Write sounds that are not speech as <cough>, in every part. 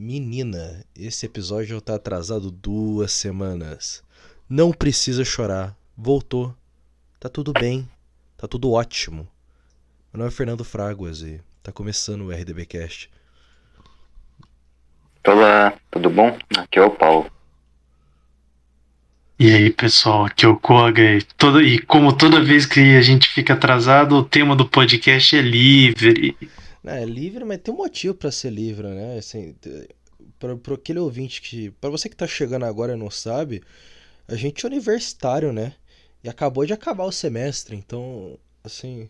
Menina, esse episódio tá atrasado duas semanas. Não precisa chorar. Voltou. Tá tudo bem. Tá tudo ótimo. Meu nome é Fernando Fraguas e tá começando o RDBcast. Olá, tudo bom? Aqui é o Paulo. E aí, pessoal, aqui é o Koga. E, toda, e como toda vez que a gente fica atrasado, o tema do podcast é livre. Não, é livre, mas tem um motivo pra ser livre, né? Assim, pra aquele ouvinte que. Pra você que tá chegando agora e não sabe, a gente é universitário, né? E acabou de acabar o semestre, então, assim.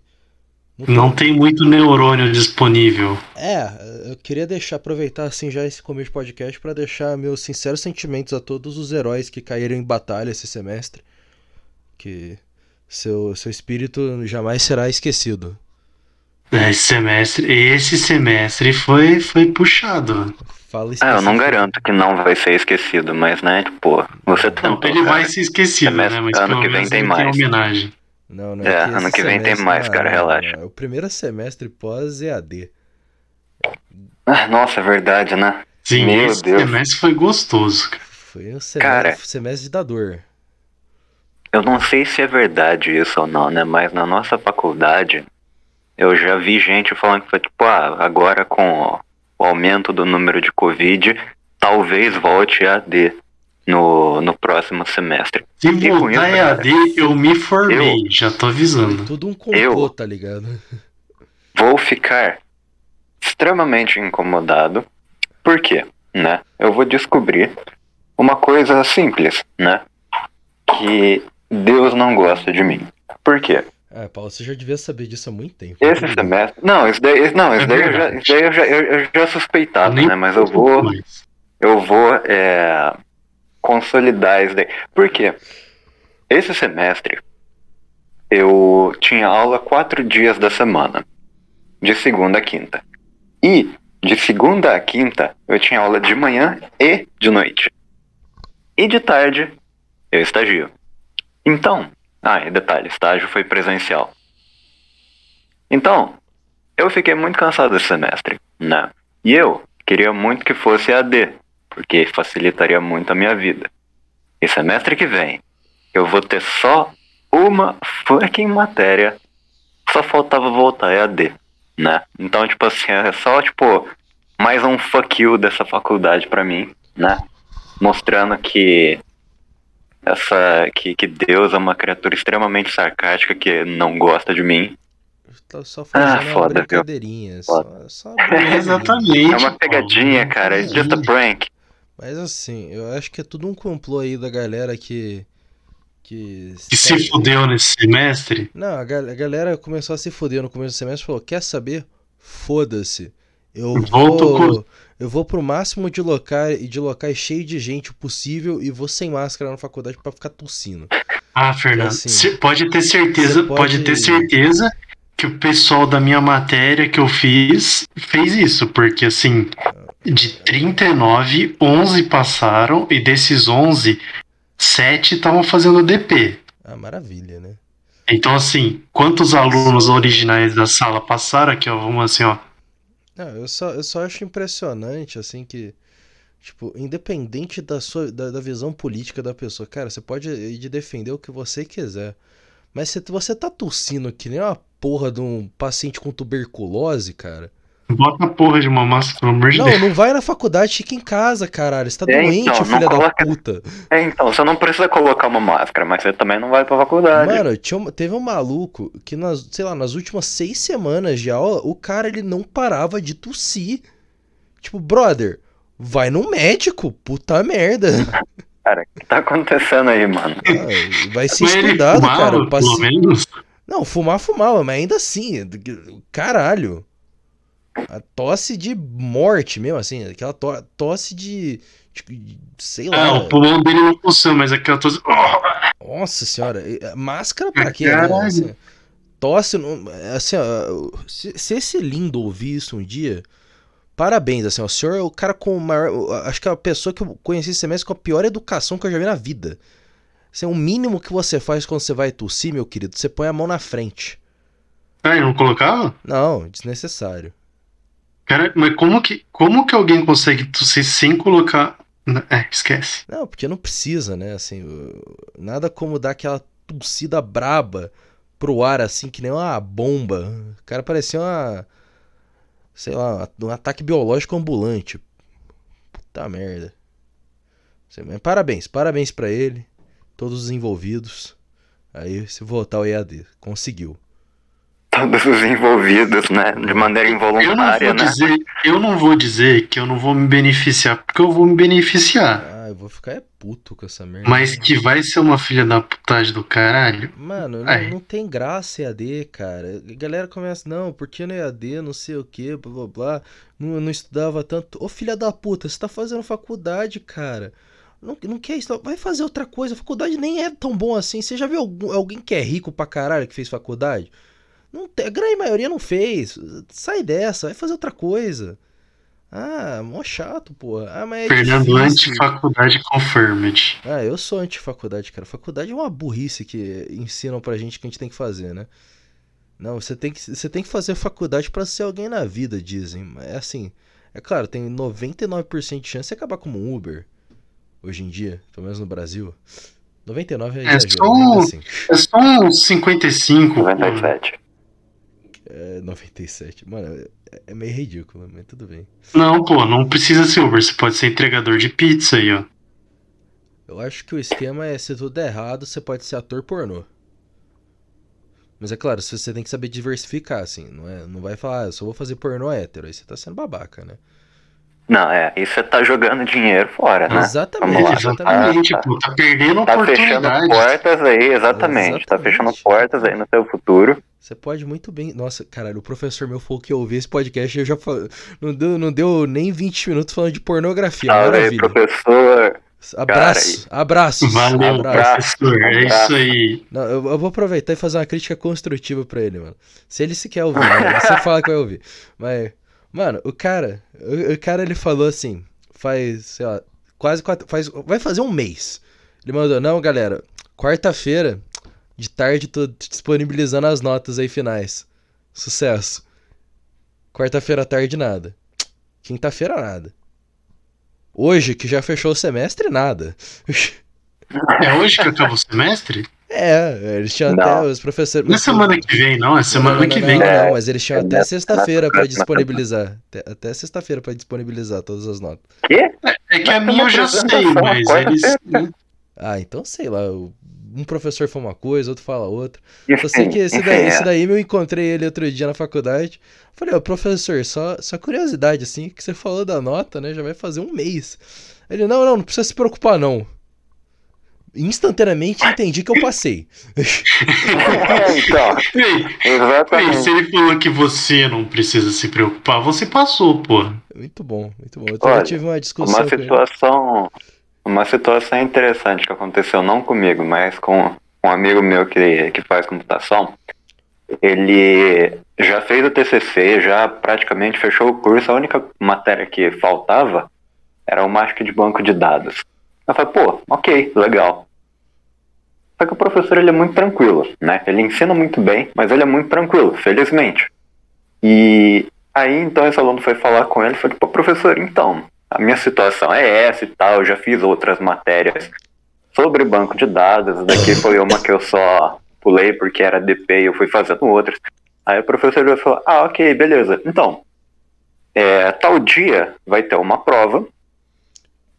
Não tem muito neurônio disponível. É, eu queria deixar, aproveitar assim já esse começo de podcast para deixar meus sinceros sentimentos a todos os heróis que caíram em batalha esse semestre. Que seu, seu espírito jamais será esquecido. Esse semestre, esse semestre foi, foi puxado. Fala Ah, eu não garanto que não vai ser esquecido, mas né, tipo, você tentou. Ele cara. vai ser esquecido, Semestre- né? Mas ano pelo que vem tem mais. homenagem. Não, não É, que ano que vem tem mais, cara, relaxa. não, É o primeiro semestre pós-EAD. Ah, Nossa, é verdade, né? Sim, Meu esse Deus. semestre foi gostoso, cara. Foi um semestre, Cara. semestre da dor. Eu não sei se é verdade isso ou não, né? Mas na nossa faculdade, eu já vi gente falando que foi tipo, ah, agora com o aumento do número de Covid, talvez volte a AD no, no próximo semestre. Se E voltar isso, EAD, eu me formei, já tô avisando. Tudo um complô, Eu- tá ligado? <laughs> vou ficar extremamente incomodado. Por quê? Né? Eu vou descobrir uma coisa simples, né? Que Deus não gosta de mim. Por quê? Ah, Paulo, você já devia saber disso há muito tempo. Esse bem. semestre. Não, isso daí, não, isso É daí, eu, já, isso daí eu, já, eu, eu já suspeitava, né? Mas eu vou, eu vou é, consolidar isso daí. Por quê? Esse semestre eu tinha aula quatro dias da semana, de segunda a quinta. E de segunda a quinta eu tinha aula de manhã e de noite. E de tarde eu estagio. Então, ah, e detalhe, estágio foi presencial. Então, eu fiquei muito cansado esse semestre, né? E eu queria muito que fosse AD, porque facilitaria muito a minha vida. E semestre que vem, eu vou ter só uma fucking matéria. Só faltava voltar EAD, né? Então, tipo assim, é só, tipo, mais um fuck you dessa faculdade pra mim, né? Mostrando que essa que, que Deus é uma criatura extremamente sarcástica que não gosta de mim. Tá só fazendo Ah, uma foda, brincadeirinha. Só, só É. Exatamente. É uma pegadinha, cara. It's just a prank. Mas assim, eu acho que é tudo um complô aí da galera que. Que, Que se fudeu nesse semestre. Não, a, gal- a galera começou a se fuder no começo do semestre e falou: quer saber? Foda-se. Eu Volto vou. Eu vou pro máximo de locais, de locais cheio de gente possível e vou sem máscara na faculdade pra ficar tossindo. Ah, Fernando, Assim, cê pode ter certeza, você pode... pode- ter certeza que o pessoal da minha matéria que eu fiz fez isso, porque assim, de 39, 11 passaram e desses 11, 7 estavam fazendo DP. Ah, maravilha, né? Então assim, quantos alunos originais da sala passaram aqui, ó, vamos assim, ó. Não, eu só, eu só acho impressionante, assim, que, tipo, independente da sua, da, da visão política da pessoa, cara, você pode ir de defender o que você quiser, mas se você tá tossindo que nem uma porra de um paciente com tuberculose, cara, Bota a porra de uma máscara, pelo amor de não, Deus. não vai na faculdade, fica em casa, caralho, você tá É, doente, então, não filha da coloca- puta. É, então, você não precisa colocar uma máscara, mas você também não vai pra faculdade. Mano, tinha teve um maluco que, nas, sei lá, nas últimas seis semanas de aula, o cara ele não parava de tossir. Tipo, brother, vai no médico, puta merda. <laughs> Cara, o que tá acontecendo aí, mano? Ah, vai ser Mas ele estudado, fumava, cara. o paci- pelo menos. Não, fumar, fumava, mas ainda assim, caralho. A tosse de morte mesmo, assim, aquela to- tosse de, de- sei lá. Ah, o pulmão dele não funciona, mas aquela tosse. Oh, Nossa senhora, máscara pra quê? né? Assim, tosse, assim, ó, se, se esse lindo ouvir isso um dia, parabéns, assim, ó, o senhor é o cara com o maior, acho que é a pessoa que eu conheci esse semestre com a pior educação que eu já vi na vida. Assim, o mínimo que você faz quando você vai tossir, meu querido, você põe a mão na frente. Ah, eu não colocava? Não, desnecessário. Cara, mas como que, como que alguém consegue tossir sem colocar. É, esquece. Não, porque não precisa, né? Assim, nada como dar aquela tossida braba pro ar, assim, que nem uma bomba. O cara parecia uma. Sei lá, um ataque biológico ambulante. Puta merda. Parabéns, parabéns para ele, todos os envolvidos. Aí, se voltar ao EAD, conseguiu todos os envolvidos, né? De maneira involuntária, eu não vou né? Dizer, eu não vou dizer que eu não vou me beneficiar, porque eu vou me beneficiar. Ah, eu vou ficar é puto com essa merda. Mas que vai ser uma filha da putagem do caralho. Mano, não, não, tem graça EAD, cara. A galera começa, não, porque no EAD, não sei o que, blá blá blá. Não, não estudava tanto. Ô filha da puta, você tá fazendo faculdade, cara. Não, não quer isso, vai fazer outra coisa. A faculdade nem é tão bom assim. Você já viu algum, alguém que é rico pra caralho que fez faculdade? Não a grande maioria não fez. Sai dessa, vai fazer outra coisa. Ah, mó chato, pô. Ah, mas é Fernando anti-faculdade confirmed. Ah, eu sou anti-faculdade, cara. Faculdade é uma burrice que ensinam pra gente que a gente tem que fazer, né? Não, você tem que, você tem que fazer faculdade para ser alguém na vida, dizem. É assim, é claro, tem 99% de chance de acabar como um Uber hoje em dia, pelo menos no Brasil. 99 é, é exagero, só, um, assim. é só uns 55. 97. É, 97. Mano, é, é meio ridículo, mas tudo bem. Não, pô, não precisa ser Uber. Você pode ser entregador de pizza aí, ó. Eu acho que o esquema é se tudo der errado, você pode ser ator pornô. Mas é claro, você tem que saber diversificar, assim. Não, é, não vai falar, ah, eu só vou fazer pornô hétero. Aí você tá sendo babaca, né? Não, é, e você tá jogando dinheiro fora, né? Exatamente, exatamente. Tá, tipo, tá perdendo tá fechando portas aí, exatamente, exatamente. Tá fechando portas aí no seu futuro. Você pode muito bem. Nossa, caralho, o professor meu falou que eu ouvi esse podcast e eu já fal... não, deu, não deu nem 20 minutos falando de pornografia. Fala aí, professor. Abraço, abraço. Valeu, abraço. professor. É isso aí. Não, eu, eu, vou aproveitar e fazer uma crítica construtiva pra ele, mano. Se ele se quer ouvir, né? você fala que vai ouvir. Mas Mano, o cara, o, o, cara ele falou assim, faz, sei lá, quase quatro, faz, vai fazer um mês. Ele mandou, não, galera, quarta-feira de tarde tô disponibilizando as notas aí finais. Sucesso. Quarta-feira tarde nada. Quinta-feira nada. Hoje que já fechou o semestre nada. <laughs> É hoje que acaba o semestre? É, eles tinham não. até os professores. Não é semana que vem, não, é semana não, que vem. Não, não, mas eles tinham até sexta-feira para disponibilizar. Até, até sexta-feira para disponibilizar todas as notas. Quê? É, é que a minha eu já sei, mas eles. Ah, então sei lá. Um professor fala uma coisa, outro fala outra. Eu sei que esse daí, esse daí eu encontrei ele outro dia na faculdade. Falei, ó, professor, só, só curiosidade, assim, que você falou da nota, né? Já vai fazer um mês. Ele, não, não, não precisa se preocupar, não instantaneamente entendi que eu passei. então, exatamente. se ele falou que você não precisa se preocupar, você passou, pô. Muito bom, muito bom. Eu Olha, tive uma discussão. Uma situação, uma situação interessante que aconteceu não comigo, mas com um amigo meu que, que faz computação. Ele já fez o TCC, já praticamente fechou o curso. A única matéria que faltava era o mágico de banco de dados. Eu falei, pô, ok, legal. Só que o professor ele é muito tranquilo, né? Ele ensina muito bem, mas ele é muito tranquilo, felizmente. E aí então esse aluno foi falar com ele e falou, pô, professor, então, a minha situação é essa e tal, eu já fiz outras matérias sobre banco de dados, daqui foi uma que eu só pulei porque era DP e eu fui fazendo outras. Aí o professor falou, ah, ok, beleza. Então, é, tal dia vai ter uma prova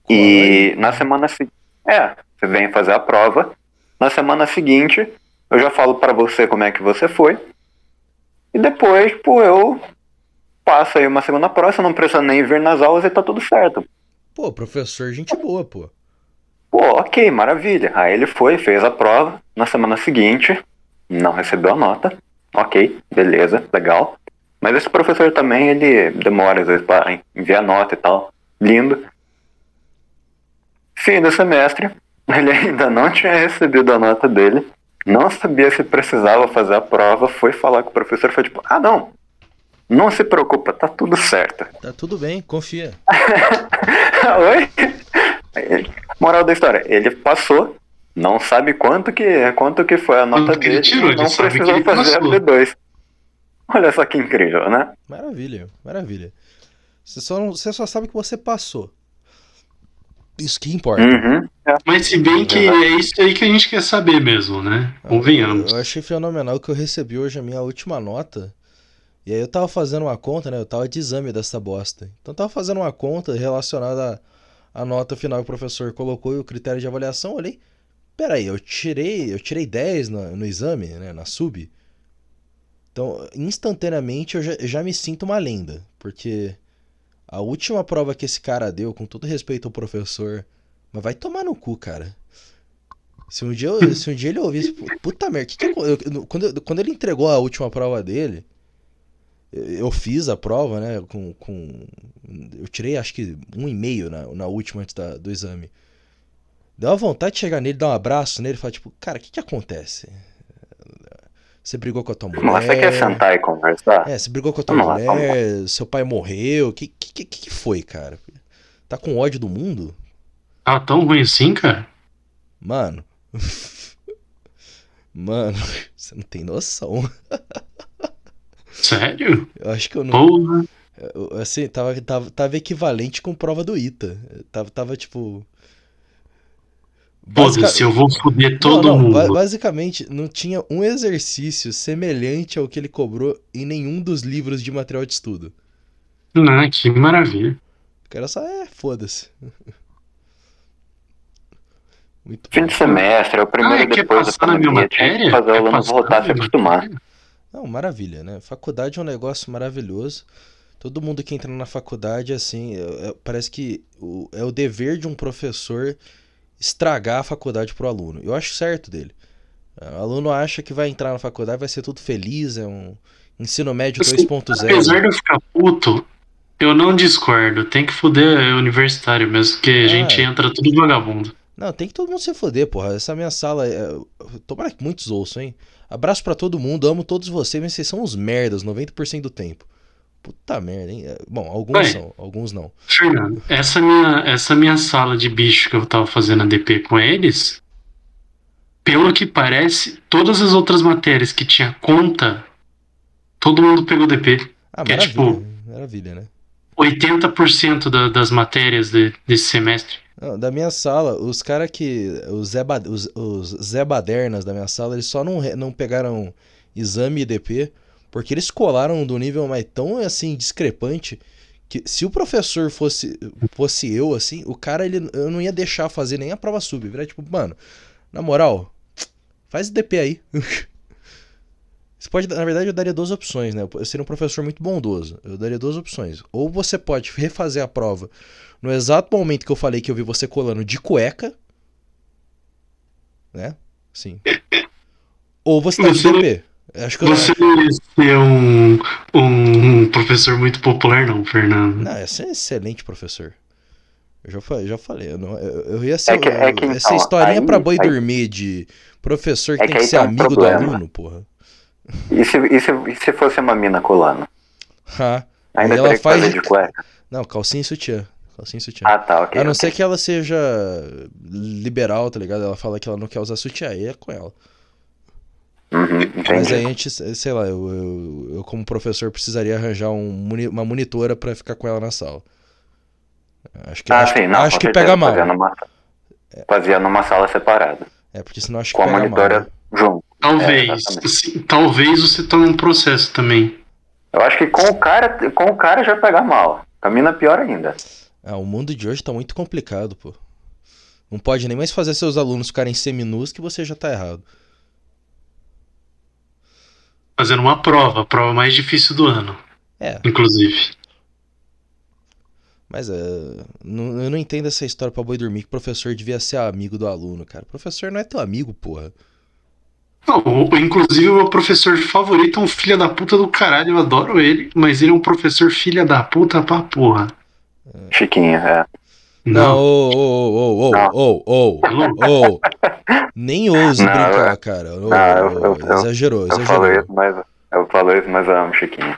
e na semana seguinte. É, você vem fazer a prova. Na semana seguinte, eu já falo para você como é que você foi. E depois, pô, eu passo aí uma semana próxima, não precisa nem vir nas aulas e tá tudo certo. Pô, professor, gente boa, pô. Pô, ok, maravilha. Aí ele foi, fez a prova. Na semana seguinte, não recebeu a nota. Ok, beleza, legal. Mas esse professor também, ele demora às vezes para enviar nota e tal. Lindo. Fim do semestre, ele ainda não tinha recebido a nota dele, não sabia se precisava fazer a prova, foi falar com o professor, foi tipo, ah não, não se preocupa, tá tudo certo. Tá tudo bem, confia. <laughs> Oi? Moral da história, ele passou, não sabe quanto que, quanto que foi a nota quanto dele, tirou, não precisou fazer a B2. Olha só que incrível, né? Maravilha, maravilha. Você só, não, você só sabe que você passou. Isso que importa. Uhum. É. Mas se bem que é isso aí que a gente quer saber mesmo, né? Convenhamos. Eu achei fenomenal que eu recebi hoje a minha última nota. E aí eu tava fazendo uma conta, né? Eu tava de exame dessa bosta. Então eu tava fazendo uma conta relacionada à, à nota final que o professor colocou e o critério de avaliação. Eu olhei, peraí, eu tirei, eu tirei 10 no, no exame, né? Na sub. Então, instantaneamente eu já, eu já me sinto uma lenda. Porque a última prova que esse cara deu, com todo respeito ao professor, mas vai tomar no cu, cara. Se um dia, eu, <laughs> se um dia ele ouvisse, puta merda, que que eu, eu, quando, quando ele entregou a última prova dele, eu fiz a prova, né, com, com eu tirei acho que um e meio na, na última antes da, do exame. Deu uma vontade de chegar nele, dar um abraço nele e falar, tipo, cara, o que que acontece? Você brigou com a tua mulher. Mas você quer sentar e conversar? É, você brigou com a tua Vamos lá, mulher, seu pai morreu. O que, que, que foi, cara? Tá com ódio do mundo? Tá tão ruim assim, cara? Mano. <laughs> Mano, você não tem noção. <laughs> Sério? Eu acho que eu não. Porra. Assim, tava, tava, tava equivalente com prova do ITA. Tava, tava tipo. Foda-se, eu vou foder todo não, não, ba- mundo. basicamente, não tinha um exercício semelhante ao que ele cobrou em nenhum dos livros de material de estudo. Ah, que maravilha. O cara só, é, foda-se. <laughs> Muito Fim de semestre, é o primeiro Ah, quer depois da minha pandemia. Tinha que matéria? fazer o Quer aluno voltar a na se acostumar. Não, maravilha, né? Faculdade é um negócio maravilhoso. Todo mundo que entra na faculdade, assim, é- é- parece que o- é o dever de um professor estragar a faculdade pro aluno. Eu acho certo dele. O aluno acha que vai entrar na faculdade, vai ser tudo feliz, é um ensino médio Assim, 2.0. Apesar de eu ficar puto, eu não discordo. Tem que foder universitário mesmo, porque a Ah, gente é. entra tudo vagabundo. Não, tem que todo mundo se foder, porra. Essa minha sala. É... Tomara que muitos ouçam, hein? Abraço pra todo mundo, amo todos vocês, mas vocês são uns merdas 90% do tempo. Puta merda, hein? É, Bom, alguns são, alguns não. Fernando, essa minha, essa minha sala de bicho que eu tava fazendo a DP com eles, pelo que parece, todas as outras matérias que tinha conta, todo mundo pegou DP. Ah, Que é tipo- Maravilha, né? 80% da- das matérias de- desse semestre. Não, da minha sala, os caras que. Os Zé, os, os Zé Badernas da minha sala, eles só não, não pegaram exame e DP porque eles colaram do nível mais tão assim discrepante que se o professor fosse fosse eu assim, o cara ele eu não ia deixar fazer nem a prova sub, virar tipo, mano, na moral, faz DP aí. <laughs> Você pode, na verdade, eu daria duas opções, né? Eu seria um professor muito bondoso. Eu daria duas opções. Ou você pode refazer a prova no exato momento que eu falei que eu vi você colando de cueca, né? Sim. <laughs> Ou você tá de DP. Acho que eu Você ia ser um, um professor muito popular, não, Fernando. Não, esse é um excelente professor. Eu já falei, já falei. Eu, não, eu, eu ia ser. É que- é que, essa então, historinha aí- pra boi aí- dormir de professor que É tem que que ser tem um amigo do problema. aluno, porra. E se, e, se, e se fosse uma mina colando? Ha. Ainda ela faz- de cueca? Não, calcinha e sutiã. Calcinha e sutiã. Ah, tá, ok. a não ok. ser que ela seja liberal, tá ligado? Ela fala que ela não quer usar sutiã, aí é com ela. Uhum, Mas a gente, sei lá, eu, eu, eu como professor precisaria arranjar um uma monitora pra ficar com ela na sala. Acho que, Ah, acho, sim, não, acho que certeza, pega mal. Fazia numa, fazia numa sala separada. É, porque senão acho que Com a monitora mal. né? junto. Talvez. É, assim, talvez você tome um processo também. Eu acho que com o cara, com o cara já pegar mal. Com a mina pior ainda. Ah, o mundo de hoje tá muito complicado, pô. Não pode nem mais fazer seus alunos ficarem seminus que você já tá errado. Fazendo uma prova, a prova mais difícil do ano, É, inclusive. mas é, não- eu não entendo essa história pra boi dormir que o professor devia ser amigo do aluno, cara. O professor não é teu amigo, porra. Não, inclusive, o meu professor favorito é um filho da puta do caralho, eu adoro ele, mas ele é um professor filha da puta pra porra. Chiquinho, é. Não, Não, ô, ô, ô, ô, Não. ô, ô, ô, ô. Nem ouse Não, brincar, eu- cara. Ô, não, eu- eu- eu- exagerou, Eu exagerou. isso, mas eu falo isso, mas eu amo Chiquinho.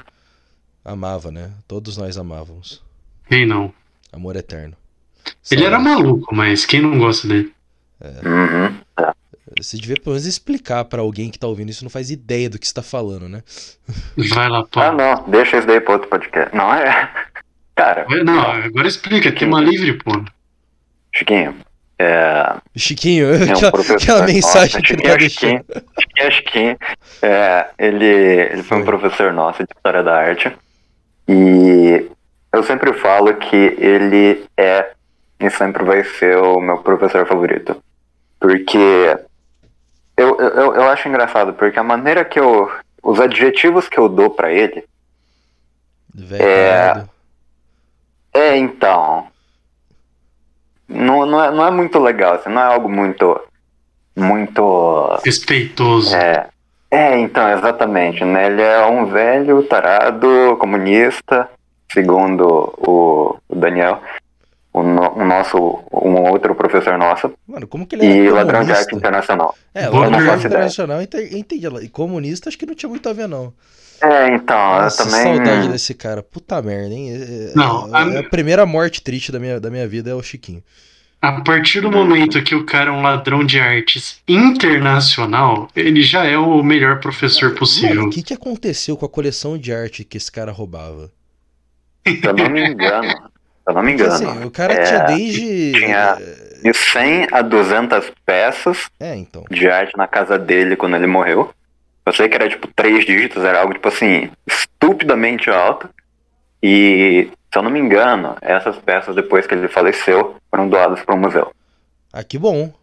Amava, né? Todos nós amávamos. quem não? Amor eterno. Ele era Saudade. maluco, mas quem não gosta dele? Uhum. Você devia pelo menos explicar pra alguém que tá ouvindo isso e não faz ideia do que você tá falando, né? Vai lá, Ah, pá. não, deixa isso daí pra outro podcast. Não, é. Cara, Não, agora explica, tema livre, pô. Chiquinho, é, Chiquinho, é um aquela, aquela mensagem nossa, que ele Chiquinho, tá deixando. Chiquinho, Chiquinho, Chiquinho, é, ele, ele foi um professor nosso de História da Arte. E eu sempre falo que ele é e sempre vai ser o meu professor favorito. Porque eu, eu, eu acho engraçado, porque a maneira que eu. Os adjetivos que eu dou pra ele Velho, É. É, então. Não, não, é, não é muito legal, assim, não é algo muito. Muito. Respeitoso. É, é, então, exatamente, né? Ele é um velho tarado comunista, segundo o, Daniel, o, no- o nosso, um outro professor nosso, Mano, como que ele era e ladrão de arte internacional. É, ladrão de arte internacional, ente- entendi. E comunista acho que não tinha muito a ver, não. É, então, Nossa, eu também. saudade desse cara. Puta merda, hein? É- é- Não, é a- a primeira morte triste da minha, da minha vida é o Chiquinho. A partir do momento que o cara é um ladrão de artes internacional, ele já é o melhor professor possível. o que, que aconteceu com a coleção de arte que esse cara roubava? Se eu não me engano. Se eu não me Porque, engano. assim, o cara é, tinha desde. tinha- De 100 a 200 peças É, então. de arte na casa dele quando ele morreu. Eu sei que era tipo três dígitos, era algo tipo assim, estupidamente alto. E, se eu não me engano, essas peças depois que ele faleceu foram doadas para o museu. Ah, que bom.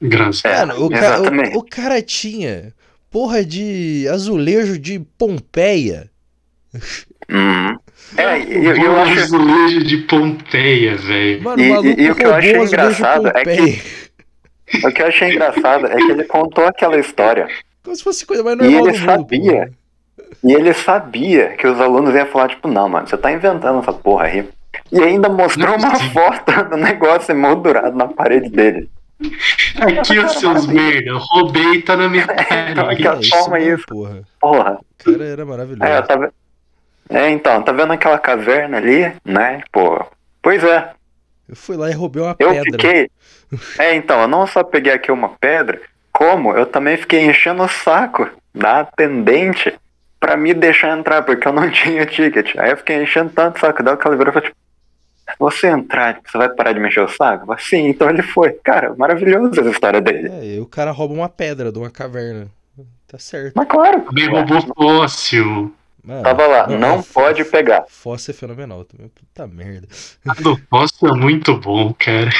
Graças. É, Mano, o, ca- o- o cara tinha porra de azulejo de Pompeia. Uhum. <laughs> É, e o eu, eu acho. azulejo de Pompeia, velho. Mano, E- o maluco e- e o que eu achei um engraçado é que-. <laughs> O que eu achei engraçado é que ele contou aquela história. Como se fosse coisa mais E normal ele do mundo. sabia. porra. E ele sabia que os alunos iam falar, tipo, não, mano, você tá inventando essa porra aí. E ainda mostrou é uma foto <laughs> do negócio emoldurado na parede dele. Aqui, os seus merda, roubei tá na minha <laughs> Então, cara. É, toma isso. Porra. Porra. O cara era maravilhoso. É, tá é, então, tá vendo aquela caverna ali, né? Pô, pois é, Eu fui lá e roubei uma eu pedra. fiquei. <laughs> É, então, eu não só peguei aqui uma pedra, como eu também fiquei enchendo o saco da atendente pra me deixar entrar, porque eu não <laughs> tinha ticket. Aí eu fiquei enchendo tanto o saco dela que ela virou e falou, tipo, você entrar, você vai parar de mexer o saco? Eu falei, Sim, então ele foi. Cara, maravilhosa essa história dele. É, e o cara rouba uma pedra de uma caverna. Tá certo. Mas claro, Também roubou fóssil. Mano, tava lá, não é, pode pegar. Fóssil é fenomenal também. Puta merda. A do fóssil é muito bom, cara.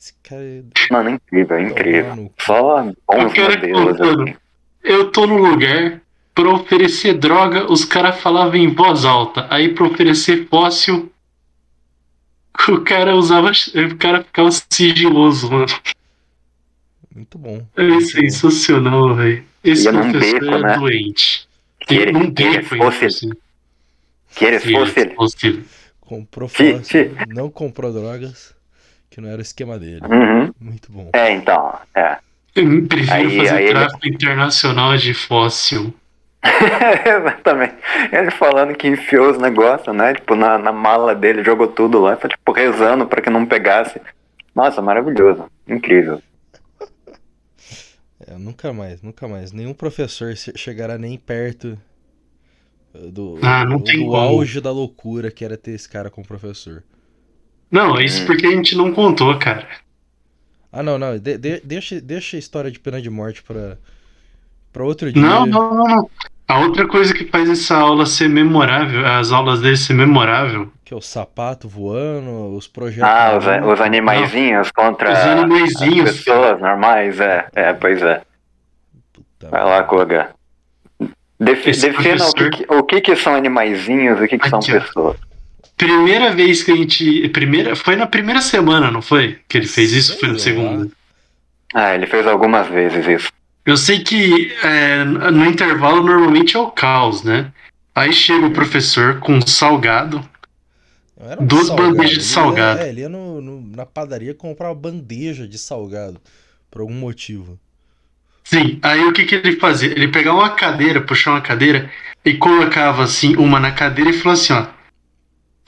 Esse cara é Mano, incrível, incrível. Tomar no cu. Só Eu bons modelos. contando. assim. Eu tô no lugar pra oferecer droga, os caras falavam em voz alta. Aí pra oferecer fóssil, o cara usava. O cara ficava sigiloso, mano. Muito bom. É sensacional, velho. Esse num professor beco, é né? doente. Que ele, Num que ele fosse, assim. que ele Se fosse Comprou fóssil, não comprou drogas, que não era o esquema dele. Uhum. Muito bom. É, então, é. Eu prefiro Aí- fazer aí ele- tráfico internacional de fóssil. <laughs> Exatamente. Ele falando que enfiou os negócios, né? Tipo, na, na mala dele, jogou tudo lá, foi tipo rezando pra que não pegasse. Nossa, maravilhoso. Incrível. É, nunca mais, nunca mais. Nenhum professor che- chegará nem perto uh, do, Ah, não do tem como. auge da loucura que era ter esse cara como professor. Não, isso Hum. porque a gente não contou, cara. Ah, não, não. de- de- deixa, deixa a história de pena de morte pra, pra outro dia. Não, não, não, não. A outra coisa que faz essa aula ser memorável, as aulas dele ser memorável, Que é o sapato voando, os projetos. Ah, os, animaizinhos contra os as animaizinhos. pessoas normais, é. É, pois é. Puta Vai lá, Koga. Defi- Esse defina o, que, o que que são animaizinhos e o que, que são ó. Primeira vez que a gente. Primeira, foi na primeira semana, não foi? Que ele fez isso? Foi na segunda. Ah, ele fez algumas vezes isso. Eu sei que é, no intervalo normalmente é o caos, né? Aí chega o professor com um salgado. Um Duas salgado, bandejas de ele ia- salgado. é, ele ia no, no- na padaria comprar uma bandeja de salgado. Por algum motivo. Sim, aí o que, que ele fazia? Ele pegava uma cadeira, puxava uma cadeira e colocava assim, uma na cadeira e falou assim, ó.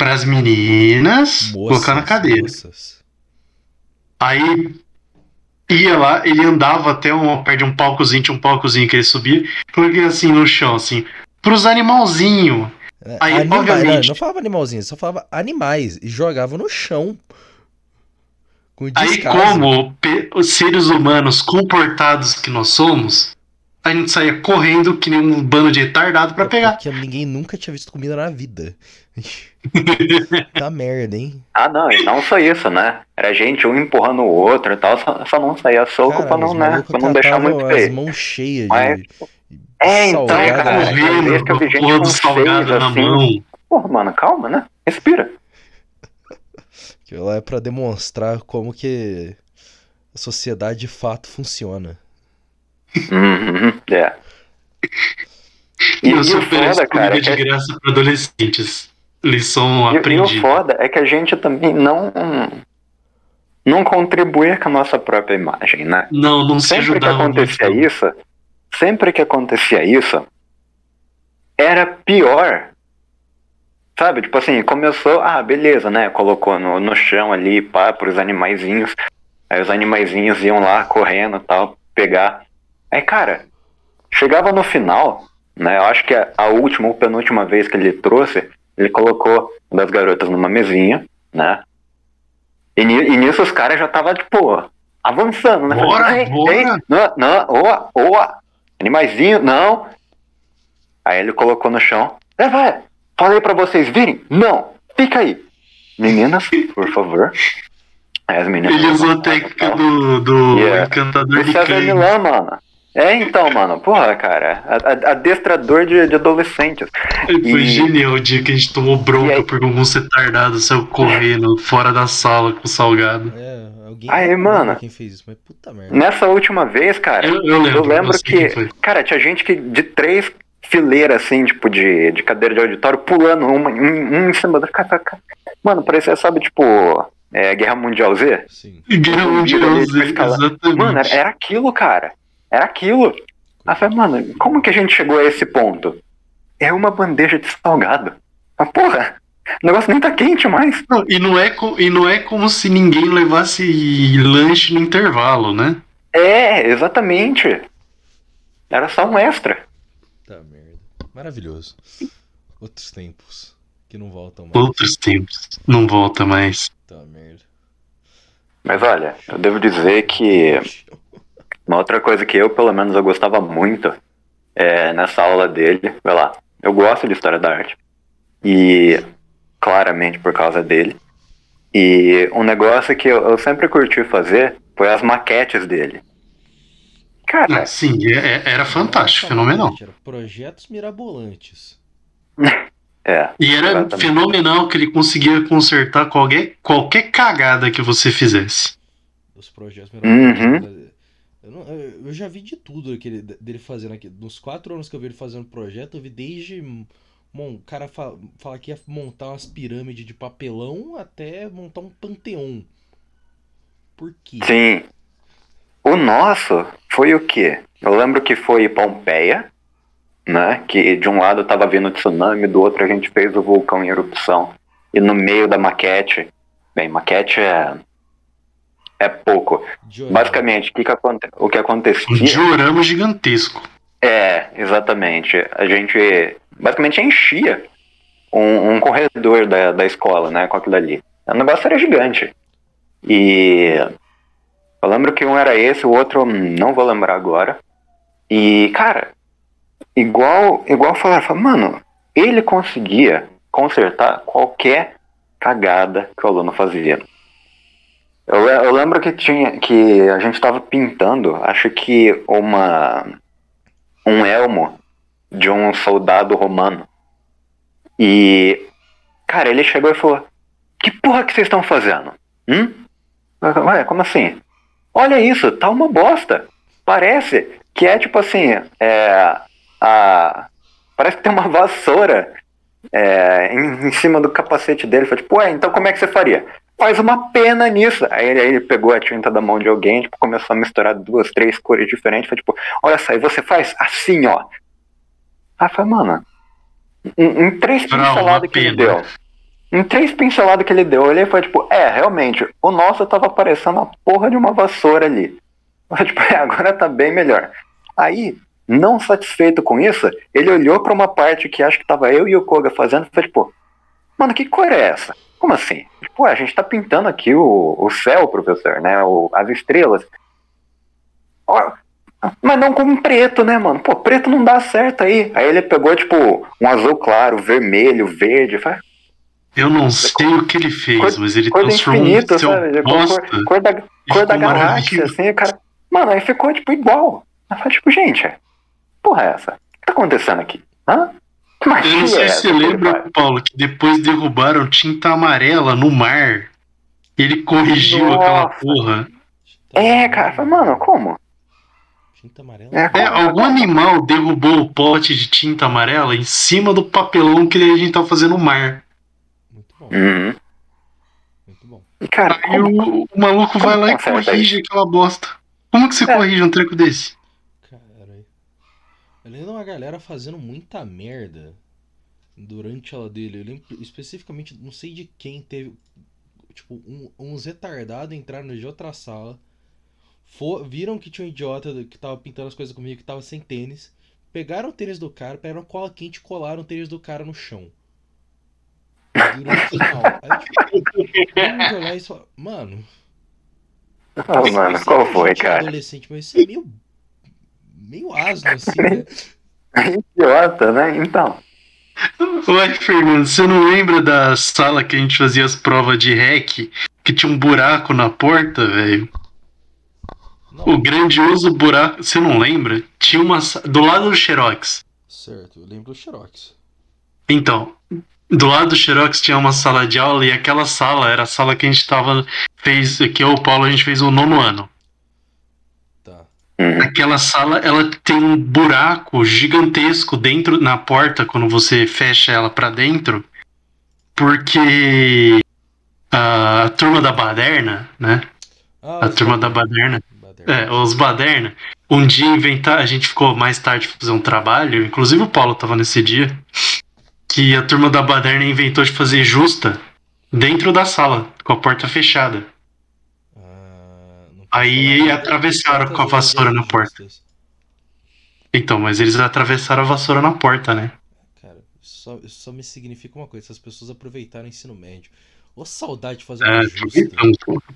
Pras meninas, colocar na cadeira. moças. Aí ia lá, ele andava até uma, perto de um palcozinho, tinha um palcozinho que ele subia, coloquei assim no chão, assim, pros animalzinhos. É, Aí, Anima- obviamente- Não, não falava animalzinho, só falava animais. E jogava no chão. Com Aí, como pe- os seres humanos comportados que nós somos, a gente saía correndo que nem um bando de retardado pra É pegar. Porque ninguém nunca tinha visto comida na vida. <laughs> tá merda, hein? Ah, não, e não só isso, né? Era gente um empurrando o outro e tal, só, só não saía soco pra Caralho, não, né? Pra não deixar muito as feio. mãos cheias Mas- de. É, então, salgado, cara, né? vezes Correndo que eu vi gente com salgado seis, na assim. mão. Porra, mano, calma, né? Respira. Aquilo lá é pra demonstrar como que a sociedade de fato funciona. Uhum, é. E, E, o foda, cara, é de que, graça pra adolescentes. Lição e, e o aprendida. foda é que a gente também não não contribui com a nossa própria imagem, né? Não, não se sempre que ajudava acontecia muito. isso, sempre que acontecia isso, era pior. Sabe, tipo assim, começou, ah, beleza, né? Colocou no, no chão ali, pá, pros animaizinhos. Aí os animaizinhos iam lá correndo e tal, pegar. Aí, cara, chegava no final, né? Eu acho que a, a última ou penúltima vez que ele trouxe, ele colocou das garotas numa mesinha, né? E, e nisso os caras já tava, tipo, avançando, né? Bora, Falei, ei, bora. ei, não, não, oa, oa, animaizinho, não. Aí ele colocou no chão. É, vai, falei pra vocês virem? Não, fica aí. Meninas, por favor. Aí as meninas. Ele usou a técnica do, do Yeah. encantador Do de César. Milan, mano. É, então, mano, porra, cara, adestrador de, de adolescentes. Foi E- genial o dia que a gente tomou bronca aí- porque alguns retardados saiu correndo fora da sala com o salgado. É, alguém. Aí, mano. Quem fez isso, mas puta merda. Nessa última vez, cara, Eu, eu lembro, eu lembro que, cara, tinha gente que de três fileiras, assim, tipo, de, de cadeira de auditório, pulando uma, um, um em cima cara. Mano, parecia, sabe, tipo, é, Guerra Mundial Z? Sim. Guerra Mundial Z, exatamente. Mano, era, era aquilo, cara. Era aquilo. Aí falei, mano, como que a gente chegou a esse ponto? É uma bandeja de salgado. Mas, porra, o negócio nem tá quente mais. Não, e, não é co- e não é como se ninguém levasse lanche no intervalo, né? É, exatamente. Era só um extra. Puta merda. Maravilhoso. Outros tempos que não voltam mais. Outros tempos. Não volta mais. Puta merda. Mas olha, eu devo dizer que uma outra coisa que eu, pelo menos, eu gostava muito é nessa aula dele, vai lá, eu gosto de história da arte. E claramente por causa dele. E um negócio que eu, eu sempre curti fazer foi as maquetes dele. Cara, Ah, sim, é- é- era fantástico, fenomenal. Era projetos mirabolantes. <laughs> é. E era Exatamente. fenomenal que ele conseguia consertar qualquer, qualquer cagada que você fizesse. Os projetos Uhum. mirabolantes. Eu, não- eu- já vi de tudo aquele, dele fazendo aqui. Nos quatro anos que eu vi ele fazendo projeto, eu vi desde. Bom, o cara fa fala que ia montar umas pirâmides de papelão até montar um panteão. Por quê? Sim. O nosso foi o quê? Eu lembro que foi Pompeia, né? Que de um lado tava vindo tsunami, do outro a gente fez o vulcão em erupção. E no meio da maquete, bem, maquete é é pouco. Diorama. Basicamente, o que, que, aconte- o que Um acontecia diorama gigantesco. é, exatamente, a gente basicamente enchia um, um corredor da, da escola, né, com aquilo ali. O negócio era gigante. E eu lembro que um era esse, o outro não vou lembrar agora. E, cara, igual, igual falar, fala, mano, ele conseguia consertar qualquer cagada que o aluno fazia. Eu, eu lembro que tinha que a gente tava pintando, acho que uma um elmo de um soldado romano. E cara, ele chegou e falou: "Que porra que vocês estão fazendo?" Hum? Ué, como assim? Olha isso, tá uma bosta. Parece que é tipo assim, é a parece que tem uma vassoura é, em, em cima do capacete dele. Foi tipo, ué, então como é que você faria? Faz uma pena nisso. Aí ele, aí ele pegou a tinta da mão de alguém, tipo, começou a misturar duas, três cores diferentes. Foi tipo, olha só, e você faz assim, ó. Aí foi, mano, em, em três pinceladas que ele deu. Em três pinceladas que ele deu, ele foi tipo, é, realmente, o nosso tava parecendo a porra de uma vassoura ali. <laughs> Mas, tipo, é, agora tá bem melhor. Aí, Não satisfeito com isso, ele olhou pra uma parte que acho que tava eu e o Koga fazendo e falou, tipo, mano, que cor é essa? Como assim? Tipo, a gente tá pintando aqui o, o céu, professor, né? O, as estrelas. Ó, mas não com preto, né, mano? Pô, preto não dá certo aí. Aí ele pegou, tipo, um azul claro, vermelho, verde. Faz... Eu não sei o que ele fez, Cor- mas ele Coisa transformou infinita, um céu sabe? bosta. Cor, cor da, cor da galáxia, assim, o cara. Mano, aí ficou, tipo, igual. Aí tipo, gente, porra é essa? O que tá acontecendo aqui? Hã? Que Eu não é sei essa se você lembra, faz? Paulo, que depois derrubaram tinta amarela no mar. Ele corrigiu Nossa. aquela porra. É, cara, mano, como? Tinta amarela. É, É, algum animal derrubou o pote de tinta amarela em cima do papelão que a gente tá fazendo no mar. Muito bom, Uhum. muito bom. E, cara, Aí como- o, o maluco vai lá e corrige aquela bosta. Como que você É. corrige um treco desse? Eu lembro uma galera fazendo muita merda durante ela dele. Eu lembro especificamente, não sei de quem teve. Tipo, um- uns retardados entraram de outra sala. fo- viram que tinha um idiota que tava pintando as coisas comigo que tava sem tênis. Pegaram o tênis do cara, pegaram cola quente e colaram o tênis do cara no chão. Durante o final. Aí, tipo, olhar e falar, mano. Ah, mano, qual foi, cara? Adolescente, mas isso é meio. Meio asno, assim, né? <laughs> Idiota, né? Então. Ué, Fernando, você não lembra da sala que a gente fazia as provas de hack? Que tinha um buraco na porta, velho? O grandioso buraco. Você não lembra? Tinha uma. Do lado do Xerox. certo, eu lembro do Xerox. Então, do lado do Xerox tinha uma sala de aula e aquela sala era a sala que a gente tava. Fez. Que eu e o Paulo a gente fez o nono ano. Uhum. Aquela sala, ela tem um buraco gigantesco dentro na porta quando você fecha ela pra dentro, porque a turma da baderna, né? Ah, A turma da Baderna. baderna, é, os baderna, um dia inventar, a gente ficou mais tarde fazer um trabalho, inclusive o Paulo tava nesse dia, que a turma da baderna inventou de fazer justa dentro da sala, com a porta fechada. Aí atravessaram com a vassoura na porta. Então, mas eles atravessaram a vassoura na porta, né? Cara, só, só me significa uma coisa: essas pessoas aproveitaram o ensino médio. Ô, saudade de fazer É, uma justa. Que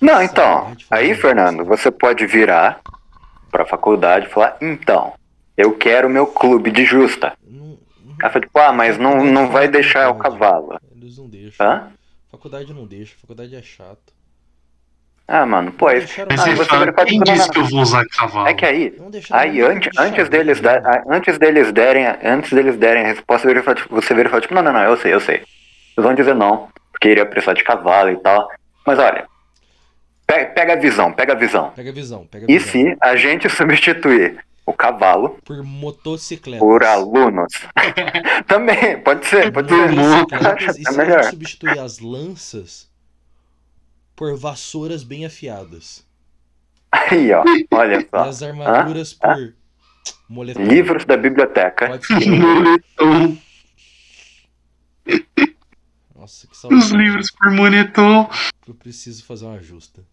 Não, então. Aí, Fernando, você pode virar pra faculdade e falar, então, eu quero meu clube de justa. Não, não- Ela fala, tipo, ah, mas não, não vai deixar o cavalo. Eles não deixam. Hã? Faculdade não deixa, faculdade é chato. Ah, mano, pô, é- Deixaram Ah, você fala, quem não, disse não. que eu vou usar cavalo? é que aí, aí antes, antes xadrez, deles né? dar, antes deles derem, antes deles derem a resposta, você vira e fala, tipo, você vira e fala, tipo, não, não, não, eu sei, eu sei. Eles vão dizer não, porque iria precisar de cavalo e tal. Mas olha, pega, pega a visão, pega a visão. Pega a visão, pega a E visão. se a gente <laughs> substituir o cavalo Por motocicletas. por alunos? <laughs> Também, pode ser, pode Por ser. e <laughs> É se a melhor. gente substituir as lanças por vassouras bem afiadas? Aí, ó, olha <laughs> E só. as armaduras por moletom. Livros da biblioteca. <laughs> Moletom, Nossa, que saudade. os livros por moletom. Eu preciso fazer uma justa.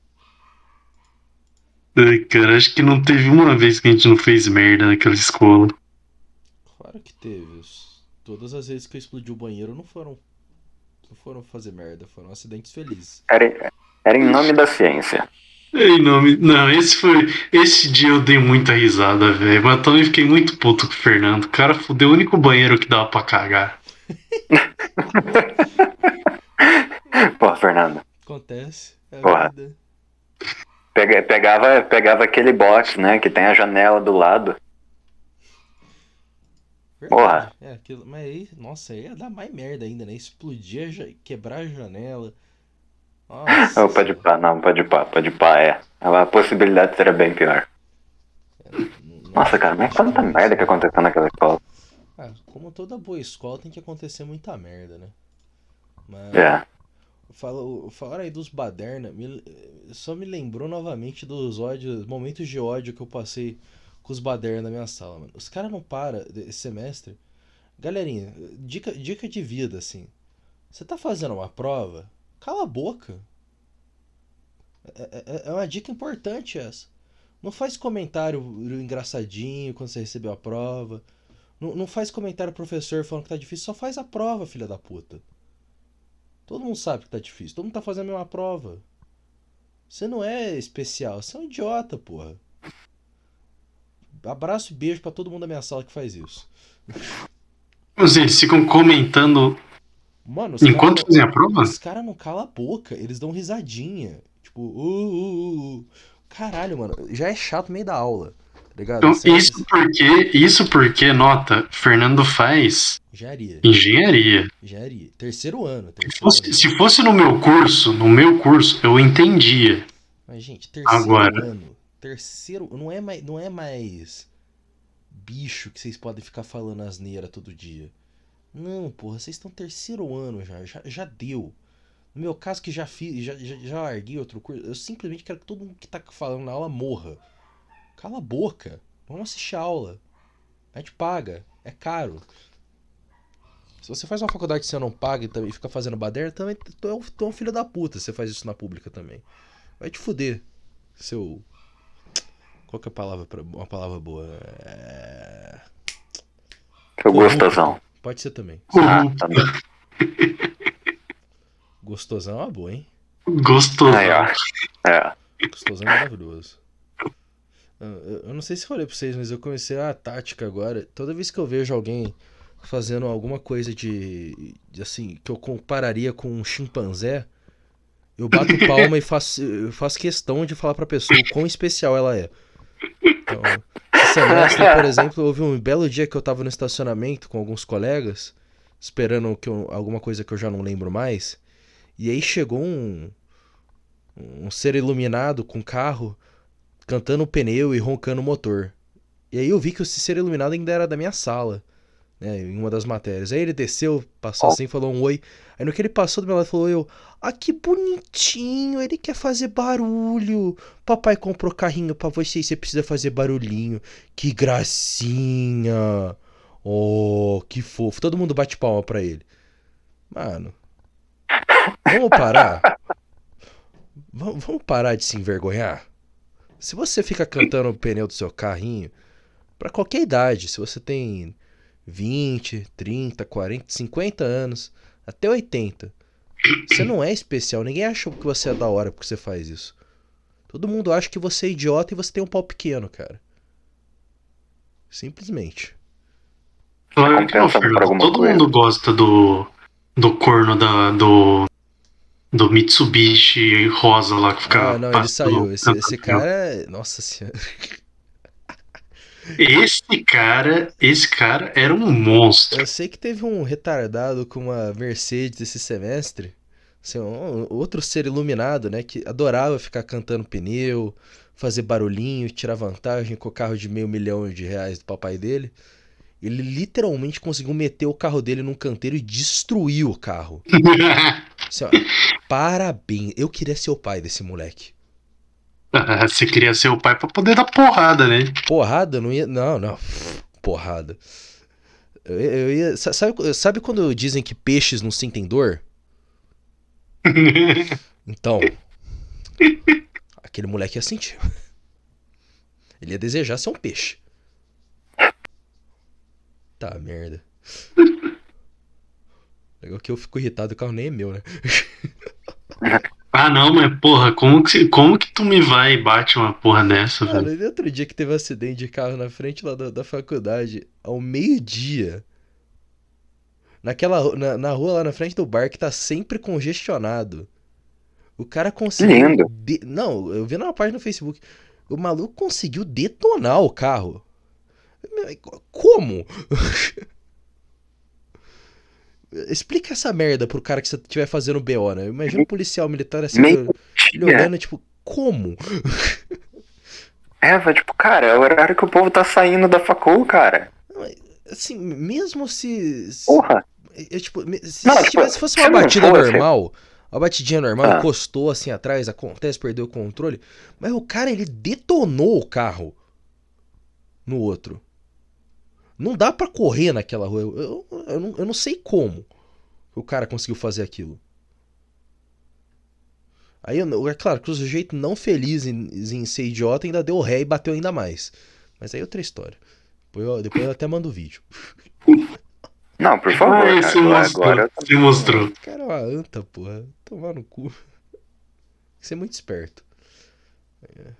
Ai, cara, acho que não teve uma vez que a gente não fez merda naquela escola. Claro que teve. Todas as vezes que eu explodi o banheiro não foram. Não foram fazer merda, foram acidentes felizes. Era, era em nome da ciência. Em nome. Não, esse foi. Esse dia eu dei muita risada, velho. Mas também fiquei muito puto com o Fernando. O cara fudeu o único banheiro que dava pra cagar. <laughs> Pô, Fernando. Acontece. É Porra. vida. Pega- pegava, pegava aquele box, né? Que tem a janela do lado. Porra. É, aquilo, mas aí, nossa, aí ia dar mais merda ainda, né? Explodir, quebrar a janela. Nossa. Oh, pode pá, não, pode pá, pode pá, é. A possibilidade seria bem pior. Nossa, cara, mas quanta merda que aconteceu naquela escola. Ah, como toda boa escola tem que acontecer muita merda, né? Mas É. fala, falaram aí dos baderna, me- só me lembrou novamente dos ódios, momentos de ódio que eu passei com os baderna na minha sala, mano. Os caras não param esse semestre. Galerinha, dica, dica de vida, assim. Você tá fazendo uma prova? Cala a boca. É, é- é uma dica importante essa. Não faz comentário engraçadinho quando você recebeu a prova. Não, não faz comentário professor falando que tá difícil, só faz a prova, filha da puta. Todo mundo sabe que tá difícil, todo mundo tá fazendo a mesma prova. Você não é especial, você é um idiota, porra. Abraço e beijo para todo mundo da minha sala que faz isso. Eles ficam comentando Mano, enquanto cara, fazem a prova? Os caras não calam a boca, eles dão risadinha. Tipo, uh, uh, uh. caralho, mano, já é chato meio da aula. Tá ligado? Então, Você- isso porque, isso porque, nota, Fernando faz Engenharia, engenharia. engenharia. Terceiro ano. Se Terceiro fosse, ano. se fosse no meu curso, no meu curso, eu entendia. Mas, gente, terceiro Agora. ano. Terceiro. Não é mais. Não é mais bicho que vocês podem ficar falando asneira todo dia. Não, porra, vocês estão terceiro ano já, já. Já deu. No meu caso, que já fiz. Já, já, já larguei outro curso. Eu simplesmente quero que todo mundo que tá falando na aula morra. Cala a boca. Vamos assistir a aula. A gente paga. É caro. Se você faz uma faculdade que você não paga e também fica fazendo baderna, também tu é um, tu é um filho da puta. se Você faz isso na pública também. Vai te fuder, seu. Qual que é a palavra pra... uma palavra boa? É... Seu gostosão. Pode ser também. Ah, Uhum. também. <laughs> Gostosão é uma boa, hein? Gostoso. Aí, ó. É. Gostosão é maravilhoso. Ah, Eu eu não sei se falei pra vocês, mas eu comecei a tática agora. Toda vez que eu vejo alguém fazendo alguma coisa de, de, assim, que eu compararia com um chimpanzé, eu bato <laughs> palma e faço, eu faço questão de falar pra pessoa o quão especial ela é. Então, semestre, por exemplo, houve um belo dia que eu tava no estacionamento com alguns colegas, esperando que eu- alguma coisa que eu já não lembro mais, e aí chegou um, um ser iluminado com carro cantando o pneu e roncando o motor. E aí eu vi que esse ser iluminado ainda era da minha sala, né, em uma das matérias. Aí ele desceu, passou assim, falou um oi. Aí no que ele passou do meu lado, falou eu, ah, que bonitinho, ele quer fazer barulho. Papai comprou carrinho pra você e você precisa fazer barulhinho. Que gracinha. Oh, que fofo. Todo mundo bate palma pra ele. Mano, vamos parar? Va- Vamos parar de se envergonhar? Se você fica cantando o pneu do seu carrinho, pra qualquer idade, se você tem 20, 30, 40, 50 anos, até 80, você não é especial. Ninguém acha que você é da hora porque você faz isso. Todo mundo acha que você é idiota e você tem um pau pequeno, cara. Simplesmente. Claro que não, Compensa por Fernando. alguma Todo coisa. mundo gosta do, do corno da, do, do Mitsubishi rosa lá que fica. Ah, não, ele saiu. Esse, esse cara é. Nossa senhora. <laughs> Esse cara, esse cara era um monstro. Eu sei que teve um retardado com uma Mercedes esse semestre. Assim, um- outro ser iluminado, né? Que adorava ficar cantando pneu, fazer barulhinho, tirar vantagem com o carro de meio milhão de reais do papai dele. Ele literalmente conseguiu meter o carro dele num canteiro e destruiu o carro. <laughs> Assim, ó, parabéns. Eu queria ser o pai desse moleque. <laughs> Você queria ser o pai pra poder dar porrada, né? Porrada? Não ia. Não, não. Porrada. Eu, eu ia. sa- Sabe, sabe quando dizem que peixes não sentem dor? <laughs> Então. Aquele moleque ia sentir. Ele ia desejar ser um peixe. Tá, merda. <laughs> Legal que eu fico irritado, o carro nem é meu, né? Ah, não, mas porra, como que, como que tu me vai e bate uma porra dessa, velho? E outro dia que teve um acidente de carro na frente lá da, da faculdade, ao meio-dia. Naquela, na, na rua lá na frente do bar que tá sempre congestionado. O cara conseguiu. Lindo. de- Não, eu vi numa página no Facebook. O maluco conseguiu detonar o carro. Como? <laughs> Explica essa merda pro cara que você estiver fazendo BO, né? Imagina um policial militar assim, ele olhando, tipo, como? <laughs> É, vai tipo, cara, é o horário que o povo tá saindo da facul, cara. Assim, mesmo se. se- Porra. Eu, tipo, me- se, Não, se tipo, tivesse, fosse se uma não batida fosse- normal, uma batidinha normal, Ah. encostou assim atrás, acontece, perdeu o controle. Mas o cara, ele detonou o carro no outro. Não dá pra correr naquela rua. Eu, eu, eu não, eu não sei como o cara conseguiu fazer aquilo. Aí, é claro que o sujeito não feliz em, em ser idiota ainda deu ré e bateu ainda mais. Mas aí é outra história. Depois eu, depois eu até mando o vídeo. Não, por favor. Ah, cara, você mostrou. Agora... Você mostrou. O cara é uma anta, porra. Tomar no cu. Você é muito esperto. É,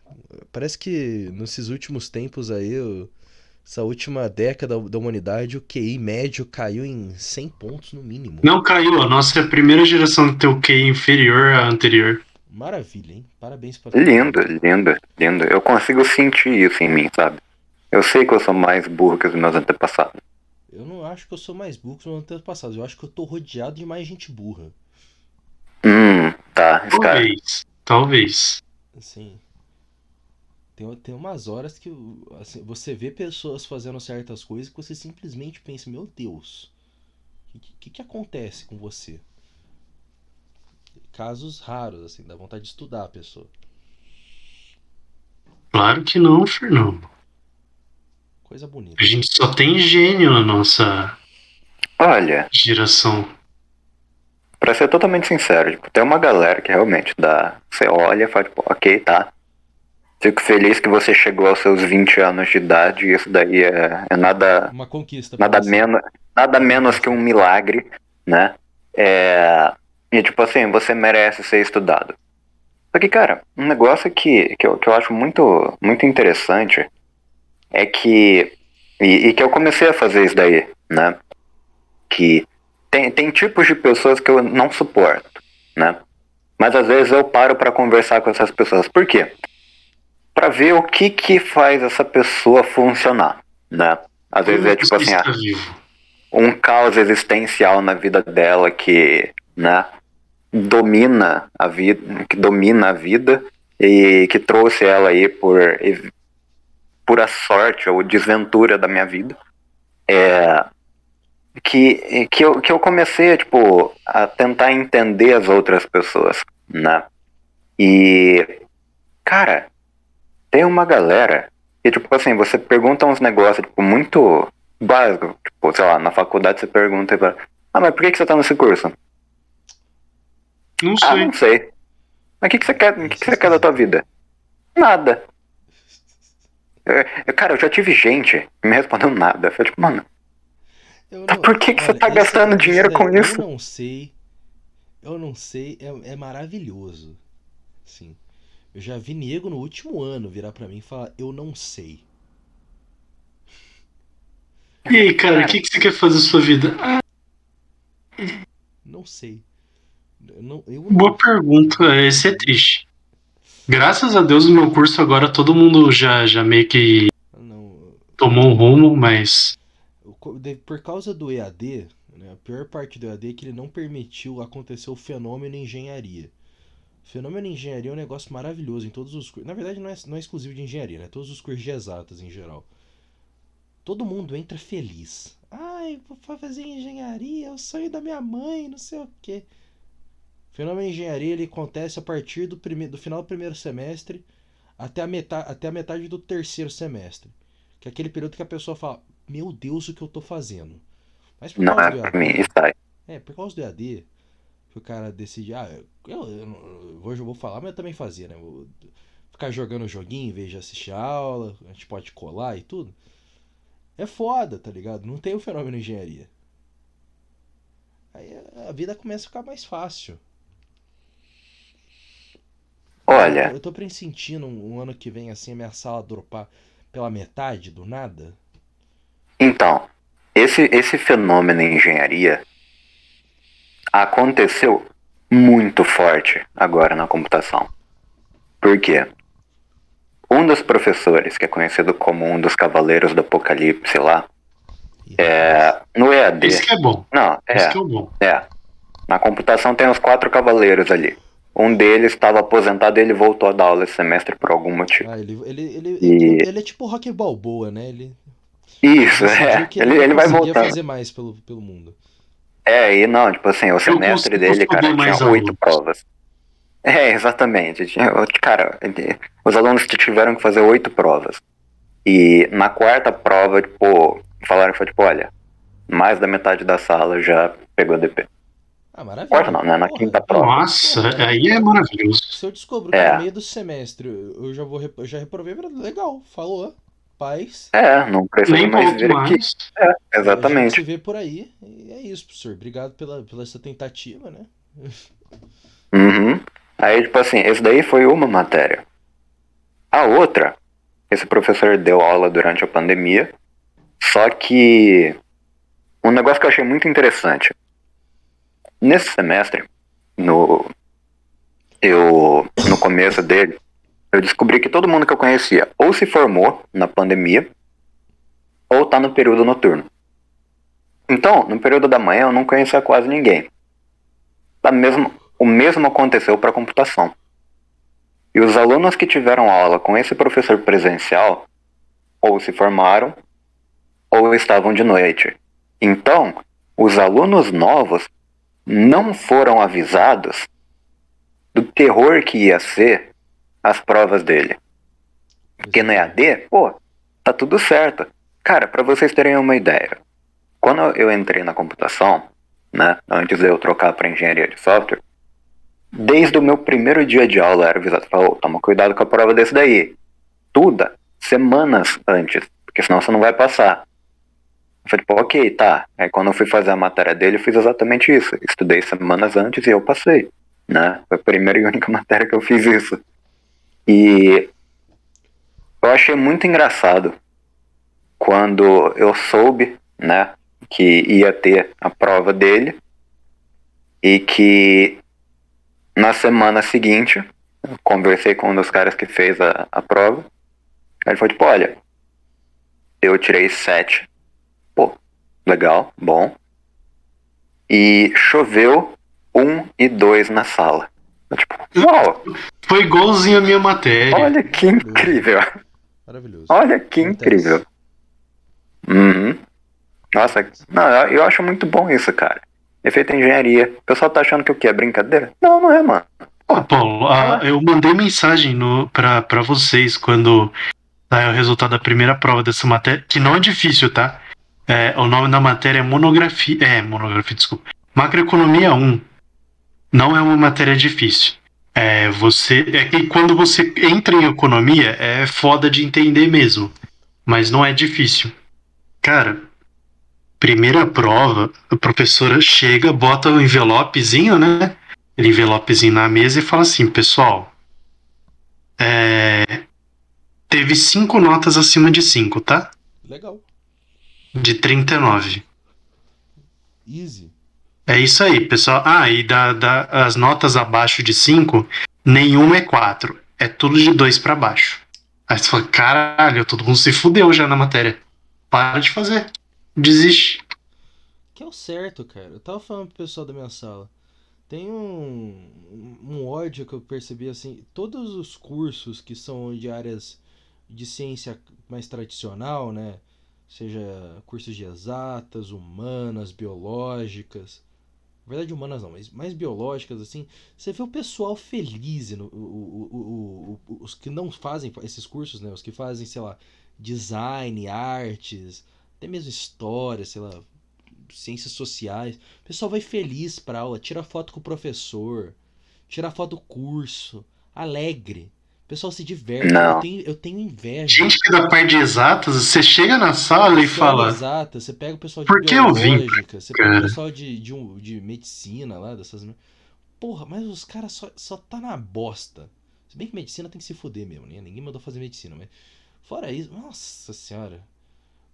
parece que nesses últimos tempos aí, essa última década da humanidade, o QI médio caiu em 100 pontos no mínimo. Não caiu, a nossa é a primeira geração tem o QI inferior à anterior. Maravilha, hein? Parabéns pra Lindo, lindo, lindo. Eu consigo sentir isso em mim, sabe? Eu sei que eu sou mais burro que os meus antepassados. Eu não acho que eu sou mais burro que os meus antepassados. Eu acho que eu tô rodeado de mais gente burra. Hum, tá. Talvez. Cara... Talvez. Assim. Tem, tem umas horas que assim, você vê pessoas fazendo certas coisas que você simplesmente pensa, meu Deus, o que, que, que acontece com você? Casos raros, assim, dá vontade de estudar a pessoa. Claro que não, Fernando. Coisa bonita. A gente só tem gênio na nossa Olha. geração. Pra ser totalmente sincero, tipo, tem uma galera que realmente dá. Você olha e fala, tipo, ok, tá. Fico feliz que você chegou aos seus 20 anos de idade e isso daí é, é nada. Uma conquista. Nada menos, nada menos que um milagre, né? É, e tipo assim, você merece ser estudado. Só que, cara, um negócio que, que, eu, que eu acho muito, muito interessante é que. E, e, que eu comecei a fazer isso daí, né? Que tem, tem tipos de pessoas que eu não suporto, né? Mas às vezes eu paro para conversar com essas pessoas. Por quê? Para ver o que que faz essa pessoa funcionar, né? Às vezes é tipo assim, ah, um caos existencial na vida dela que, né, domina a vida, que domina a vida e que trouxe ela aí por pura sorte ou desventura da minha vida, é, que, que, eu, que eu comecei tipo, a tentar entender as outras pessoas, né? E, cara, tem uma galera que, tipo assim, você pergunta uns negócios, tipo, muito básicos, tipo, sei lá, na faculdade você pergunta, ah, mas por que, que você tá nesse curso? Não sei. Ah, não sei. Mas o que, que você quer? O que, que você quer da tua vida? Nada. Eu, cara, eu já tive gente me respondendo nada. Eu falei, tipo, mano. Não, por que, que olha, você tá gastando dinheiro com isso? Eu não sei. Eu não sei. É, é maravilhoso. Sim. Eu já vi nego no último ano virar para mim e falar, eu não sei. E aí, cara, o que, que você quer fazer na sua vida? Ah. Não sei. Eu não, eu Boa pergunta, esse é triste. Graças a Deus no meu curso agora todo mundo já, já meio que não, tomou um rumo, mas. Por causa do EAD, né, a pior parte do EAD é que ele não permitiu acontecer o fenômeno engenharia. Fenômeno engenharia é um negócio maravilhoso em todos os cursos. Na verdade, não é, não é exclusivo de engenharia, né? Todos os cursos de exatas em geral. Todo mundo entra feliz. Ai, vou fazer engenharia, é o sonho da minha mãe, não sei o quê. Fenômeno de engenharia ele acontece a partir do, primeiro, do final do primeiro semestre até a, metade, até a metade do terceiro semestre. Que é aquele período que a pessoa fala: Meu Deus, o que eu tô fazendo? Mas por Não causa é do EAD. É, por causa do EAD, que o cara decide: Ah, eu, eu, eu, vou, eu vou falar, mas eu também fazia, né? Vou ficar jogando joguinho em vez de assistir a aula, a gente pode colar e tudo. É foda, tá ligado? Não tem o fenômeno de engenharia. Aí a vida começa a ficar mais fácil. Olha. Eu tô pressentindo um, um ano que vem assim a minha sala dropar pela metade do nada. Então, esse, esse fenômeno em engenharia aconteceu muito forte agora na computação. Por quê? Um dos professores, que é conhecido como um dos cavaleiros do apocalipse lá, é, no EAD. Isso que é bom. Não, é. Isso que é bom. É. Na computação tem os quatro cavaleiros ali. Um deles estava aposentado e ele voltou a dar aula esse semestre por algum motivo. Ah, ele, ele, ele, e... ele, ele é tipo Rock Balboa, né? Ele, Isso, é. Ele, ele, ele vai voltar. fazer mais pelo, pelo mundo. É, e não, tipo assim, o semestre dele, cara, tinha oito provas. É, exatamente. Cara, os alunos tiveram que fazer oito provas. E na quarta prova, tipo, falaram que foi tipo, olha, mais da metade da sala já pegou DP. Ah, maravilha. Quarta não, né? Na Porra. quinta prova. Nossa, aí é maravilhoso. Se eu descobro que É. no meio do semestre eu já vou rep- eu já reprovei, legal, falou. Paz. É, não precisa Nem mais vir aqui. A gente se Exatamente. vê por aí. E é isso, professor. Obrigado pela, pela essa tentativa, né? Uhum. Aí, tipo assim, esse daí foi uma matéria. A outra, esse professor deu aula durante a pandemia, só que um negócio que eu achei muito interessante. Nesse semestre, no eu no começo dele, eu descobri que todo mundo que eu conhecia ou se formou na pandemia ou tá no período noturno. Então, no período da manhã eu não conhecia quase ninguém. Da mesma, o mesmo aconteceu para computação. E os alunos que tiveram aula com esse professor presencial ou se formaram ou estavam de noite. Então, os alunos novos não foram avisados do terror que ia ser as provas dele. Porque no EAD, pô, tá tudo certo. Cara, para vocês terem uma ideia, quando eu entrei na computação, né, antes de eu trocar para engenharia de software, desde o meu primeiro dia de aula era avisado, falou, toma cuidado com a prova desse daí. Tuda, semanas antes, porque senão você não vai passar. Eu falei, pô, ok, tá. Aí quando eu fui fazer a matéria dele, eu fiz exatamente isso. Estudei semanas antes e eu passei, né? Foi a primeira e única <laughs> matéria que eu fiz isso. E eu achei muito engraçado quando eu soube, né, que ia ter a prova dele e que na semana seguinte conversei com um dos caras que fez a, a prova. Ele falou, tipo, olha, eu tirei sete. Pô, legal, bom. E choveu um e dois na sala. Tipo, uau, Foi igualzinho a minha matéria. olha que incrível. Maravilhoso. Olha que Acontece. incrível. Uhum. Nossa, não, eu eu acho muito bom isso, cara. Efeito engenharia. O pessoal tá achando que o que é brincadeira? Não, não é, mano. Ô, Paulo, ah, eu mandei mensagem no, pra, pra vocês quando saiu o resultado da primeira prova dessa matéria, que não é difícil, tá? É, o nome da matéria é monografia. É, monografia, desculpa. Macroeconomia 1. Não é uma matéria difícil. É, você, é que quando você entra em economia, é foda de entender mesmo. Mas não é difícil. Cara, primeira prova, a professora chega, bota o envelopezinho, né? Aquele envelopezinho na mesa e fala assim, pessoal. É, teve cinco notas acima de 5, tá? Legal. De 39. Easy. É isso aí, pessoal. Ah, e da, da, as notas abaixo de 5, nenhuma é 4. É tudo de 2 pra baixo. Aí você fala, caralho, todo mundo se fudeu já na matéria. Para de fazer. Desiste. Que é o certo, cara. Eu tava falando pro pessoal da minha sala. Tem um, um ódio que eu percebi assim. Todos os cursos que são de áreas de ciência mais tradicional, né? Seja cursos de exatas, humanas, biológicas. Na verdade, humanas não, mas mais biológicas, assim. Você vê o pessoal feliz, no, o, o, o, os que não fazem esses cursos, né? Os que fazem, sei lá, design, artes, até mesmo história, sei lá, ciências sociais. O pessoal vai feliz pra aula, tira foto com o professor, tira foto do curso, alegre. O pessoal se diverte. Não. Eu tenho, eu tenho inveja. Gente que da parte de exatas, você chega na sala e fala. é Exata, você pega o pessoal de Por que eu vim, biológica, você pega o cara? pessoal de, de, um- de medicina lá, dessas. Porra, mas os caras só, só tá na bosta. Se bem que medicina tem que se fuder mesmo, né? Ninguém mandou fazer medicina, mas. Fora isso, nossa senhora.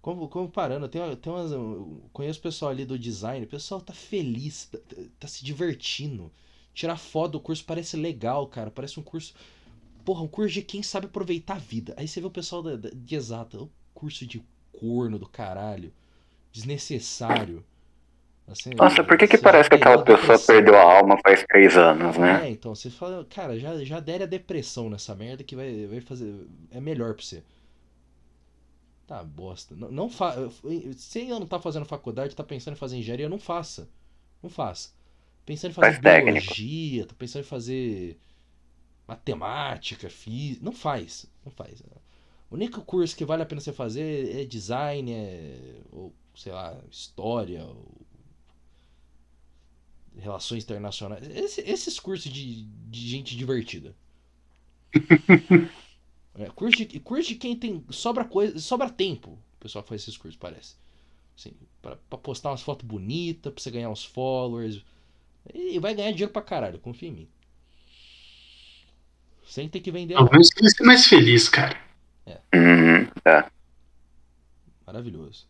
Como, como parando, tem, tem umas. eu Conheço o pessoal ali do design, o pessoal tá feliz, tá, tá- tá se divertindo. Tirar foto do curso parece legal, cara. Parece um curso. Porra, um curso de quem sabe aproveitar a vida. Aí você vê o pessoal da- da- de exata, o curso de corno do caralho. Desnecessário. Assim, Nossa, por que que parece que aquela pessoa perdeu a alma faz três anos, né? É, então, você fala, cara, já, já dere a depressão nessa merda que vai, vai fazer. É melhor pra você. Tá, bosta. Não, não fa... Se ainda não tá fazendo faculdade, tá pensando em fazer engenharia, não faça. Não faça. Pensando em fazer Faz técnico. biologia, tá pensando em fazer matemática, física. Não faz. Não faz. O único curso que vale a pena você fazer é design, é. Ou, sei lá, história. Ou... relações internacionais. Esse- esses cursos de, de gente divertida. <laughs> É, curso, de, curso de quem tem. Sobra coisa. Sobra tempo. O pessoal que faz esses cursos, parece. Assim, pra, pra postar umas fotos bonitas, pra você ganhar uns followers. E vai ganhar dinheiro pra caralho, confia em mim. Sem ter que vender Pelo menos vai ser mais feliz, cara. Uhum, é. Maravilhoso.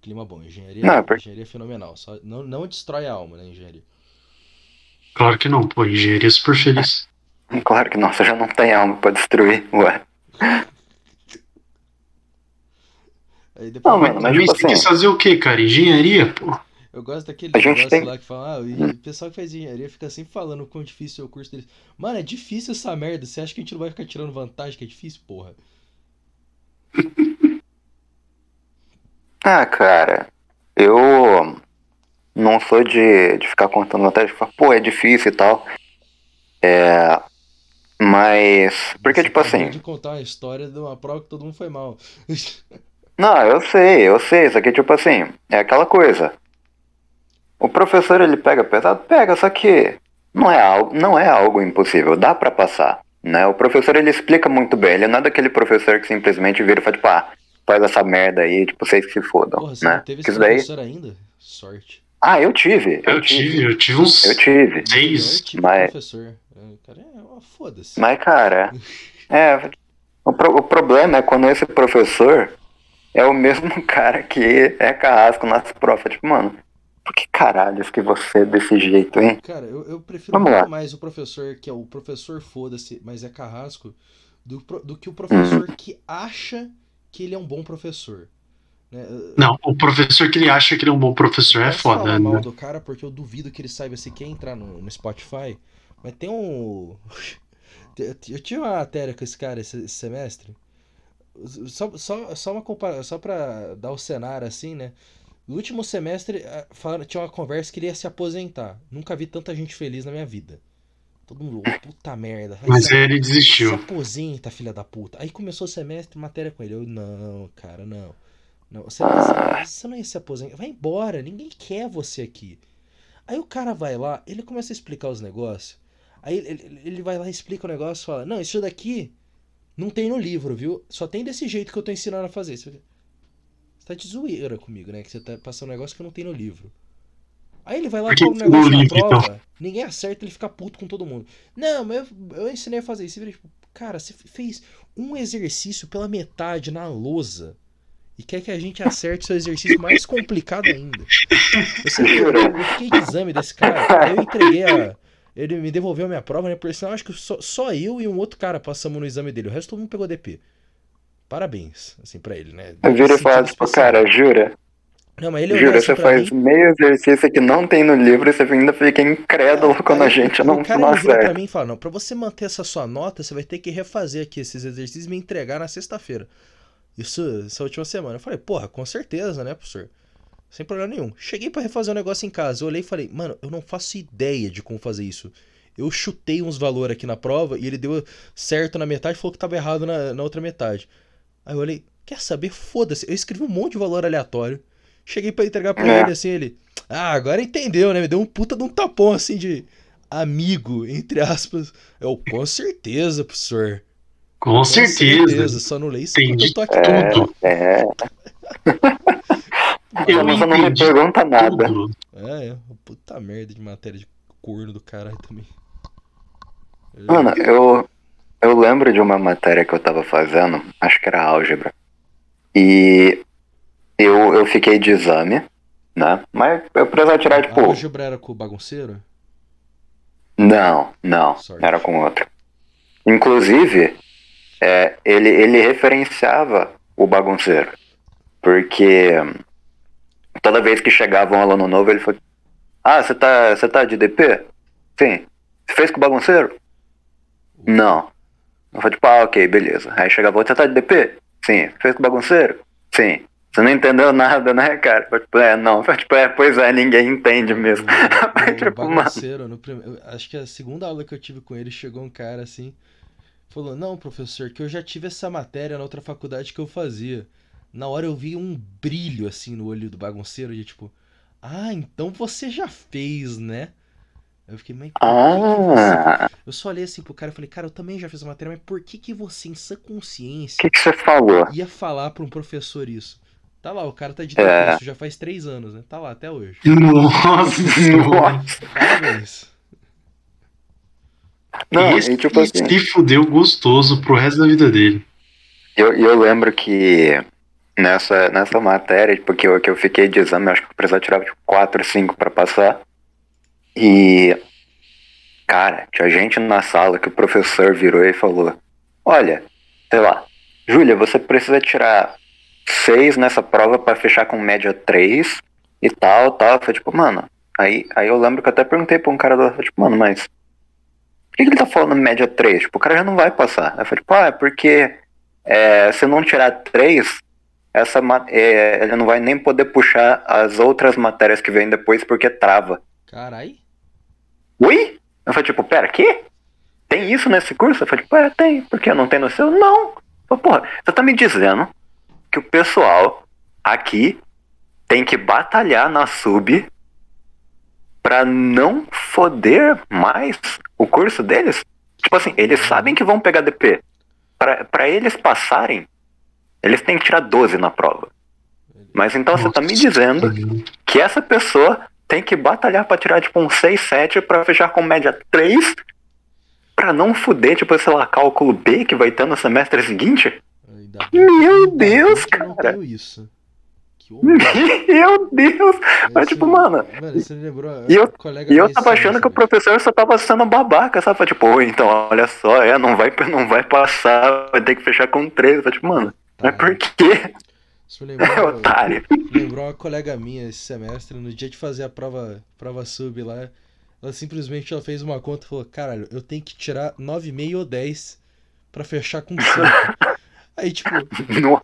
Clima bom. Engenharia, Não, é por- engenharia é fenomenal. Só, não, não destrói a alma, né, engenharia. Claro que não, pô. Engenharia é super feliz. <laughs> Claro que não, você já não tem alma pra destruir, ué. Aí depois Não, mano, mas Também tipo você quer assim- fazer o quê, cara? Engenharia, pô. Eu gosto daquele A gente negócio tem- lá que fala, ah, e o pessoal que faz engenharia fica sempre falando o quão difícil é o curso deles. Mano, é difícil essa merda. Você acha que a gente não vai ficar tirando vantagem que é difícil, porra? <laughs> Ah, cara, eu não sou de, de ficar contando vantagem, falar, pô, é difícil e tal. É. Mas. Porque, Você tipo assim. de contar uma história de uma prova que todo mundo foi mal. <laughs> Não, eu sei, eu sei. Isso aqui, tipo assim, é aquela coisa. O professor, ele pega pesado? Pega, só que não é algo, não é algo impossível, dá pra passar, né? O professor, ele explica muito bem, ele não é daquele professor que simplesmente vira e fala, tipo, ah, faz essa merda aí, tipo, vocês que se fodam, Porra, você né? não teve Que esse isso daí... professor ainda? Sorte. Ah, eu tive, Eu tive, eu tive uns Eu tive. Seis. tipo mas- professor. É, Cara, é uma foda-se. Mas, cara, <laughs> é. O, pro- o problema é quando esse professor é o mesmo <laughs> cara que é carrasco nas provas. Tipo, mano, por que caralhos que você é desse jeito, hein? Cara, eu, eu prefiro Vamos muito lá. mais o professor que é o professor foda-se, mas é carrasco, do, do que o professor Uhum. que acha que ele é um bom professor. Né? Não, o professor que ele acha que ele é um bom professor é foda, falar mal né? do cara porque eu duvido que ele saiba se quer entrar no, no Spotify. Mas tem um. <laughs> Eu tive uma matéria com esse cara esse, esse semestre. Só, só, só uma compara... só pra dar o cenário assim, né? No último semestre, falaram- tinha uma conversa que ele ia se aposentar. Nunca vi tanta gente feliz na minha vida. Todo mundo, "Oh, puta merda. Mas se- ele se desistiu. aposenta, filha da puta. Aí começou o semestre, matéria com ele. Eu, não, cara, não. Não, você, você, você não ia se aposentar. Vai embora, ninguém quer você aqui. Aí o cara vai lá, ele começa a explicar os negócios. Aí ele, ele- vai lá explica o negócio fala: Não, isso daqui não tem no livro, viu? Só tem desse jeito que eu tô ensinando a fazer. Tá de zoeira comigo, né? Que você tá passando um negócio que não tem no livro. Aí ele vai lá e fala um negócio na livro, então? prova, ninguém acerta, ele fica puto com todo mundo. Não, mas eu, eu ensinei a fazer isso. Tipo, cara, você fez um exercício pela metade na lousa e quer que a gente acerte seu exercício mais complicado ainda. Você viu, eu eu fiquei de exame desse cara, eu entreguei a. Ele me devolveu a minha prova, né? Por sinal, acho que só, só eu e um outro cara passamos no exame dele. O resto todo mundo pegou DP. Parabéns, assim, pra ele, né? Eu viro e falo, tipo, especial. cara, jura? Não, mas ele Jura, assim você faz mim. meio exercício que não tem no livro e você ainda fica incrédulo quando a gente o não, cara não pra mim e fala: Não, pra você manter essa sua nota, você vai ter que refazer aqui esses exercícios e me entregar na sexta-feira. Isso, essa última semana. Eu falei: Porra, com certeza, né, professor? Sem problema nenhum. Cheguei pra refazer o negócio em casa. Eu olhei e falei: Mano, eu não faço ideia de como fazer isso. Eu chutei uns valores aqui na prova e ele deu certo na metade e falou que tava errado na, na outra metade. Aí eu olhei: Quer saber? Foda-se. Eu escrevi um monte de valor aleatório. Cheguei pra entregar pra É. ele assim, ele. Ah, agora entendeu, né? Me deu um puta de um tapão assim de amigo, entre aspas. Eu, com certeza, professor. Com certeza. Só não leio isso porque Entendi eu tô aqui. tudo. É, <laughs> Eu você não me pergunta nada. Tudo. É, é. Puta merda de matéria de corno do caralho também. Mano, eu, eu lembro de uma matéria que eu tava fazendo, acho que era álgebra. E eu, eu fiquei de exame, né? Mas eu precisava tirar, A tipo. álgebra era com o bagunceiro? Não, não, Sorte. era com outro. Inclusive, é, ele, ele referenciava o bagunceiro. Porque toda vez que chegava um aluno novo, ele falou: Ah, você tá, você tá de DP? Sim. Você fez com o bagunceiro? Não. Eu falei, tipo, ah, ok, beleza. Aí chegava outro, você tá de DP? Sim. Fez com o bagunceiro? Sim. Você não entendeu nada, né, cara? Eu tipo, é, não. Eu tipo, é, pois é, ninguém entende mesmo. O, <laughs> o Tipo, mano. bagunceiro, no eu acho que a segunda aula que eu tive com ele, chegou um cara assim, falou: Não, professor, que eu já tive essa matéria na outra faculdade que eu fazia. Na hora eu vi um brilho assim no olho do bagunceiro, de tipo, Ah, então você já fez, né? Eu fiquei, que Ah. Eu só olhei assim pro cara e falei, cara, eu também já fiz a matéria, mas por que que você, em sã o consciência, que, que você falou? ia falar pra um professor isso? Tá lá, o cara tá de É. curso, já faz três anos, né? Tá lá até hoje. Nossa senhora. Nossa. Parabéns. Não, Esse e tipo assim, se fudeu gostoso pro resto da vida dele. eu, eu lembro que nessa, nessa matéria, tipo, que eu, que eu fiquei de exame, eu acho que eu precisava tirar tipo, 4, 5 pra passar. E, cara, tinha gente na sala que o professor virou e falou: Olha, sei lá, Júlia, você precisa tirar 6 nessa prova pra fechar com média 3 e tal, tal. Foi tipo, mano. Aí, aí eu lembro que eu até perguntei pra um cara lá, tipo, mano, mas por que, que ele tá falando média 3? Tipo, o cara já não vai passar. Eu falei, tipo, ah, é porque é, se não tirar 3, essa, é, ele não vai nem poder puxar as outras matérias que vêm depois porque trava. Carai. Ui? Eu falei, tipo, pera, quê? Tem isso nesse curso? Eu falei, tipo, é, tem. Por que não tem no seu? Não. Eu falei, porra, você tá me dizendo que o pessoal aqui tem que batalhar na sub pra não foder mais o curso deles? Tipo assim, eles sabem que vão pegar DP. Pra eles passarem, eles têm que tirar 12 na prova. Mas então você tá me dizendo que essa pessoa tem que batalhar pra tirar tipo um 6, 7 pra fechar com média 3 pra não fuder, tipo, sei lá, cálculo B que vai ter no semestre seguinte? Meu Deus, não cara. isso. <laughs> Meu Deus! Mas, tipo, mano, Mano, você lembrou. e eu- E eu tava achando que o professor só tava sendo babaca, sabe? Tipo, "Ô, então, olha só, é, não vai, não vai passar, vai ter que fechar com 3. Eu, tipo, mano, mas por quê? Isso me lembrou, <laughs> Otário. lembrou uma colega minha esse semestre, no dia de fazer a prova, prova sub lá, ela simplesmente ela fez uma conta e falou, caralho, eu tenho que tirar 9,5 ou 10 pra fechar com 5. <laughs> Aí, tipo,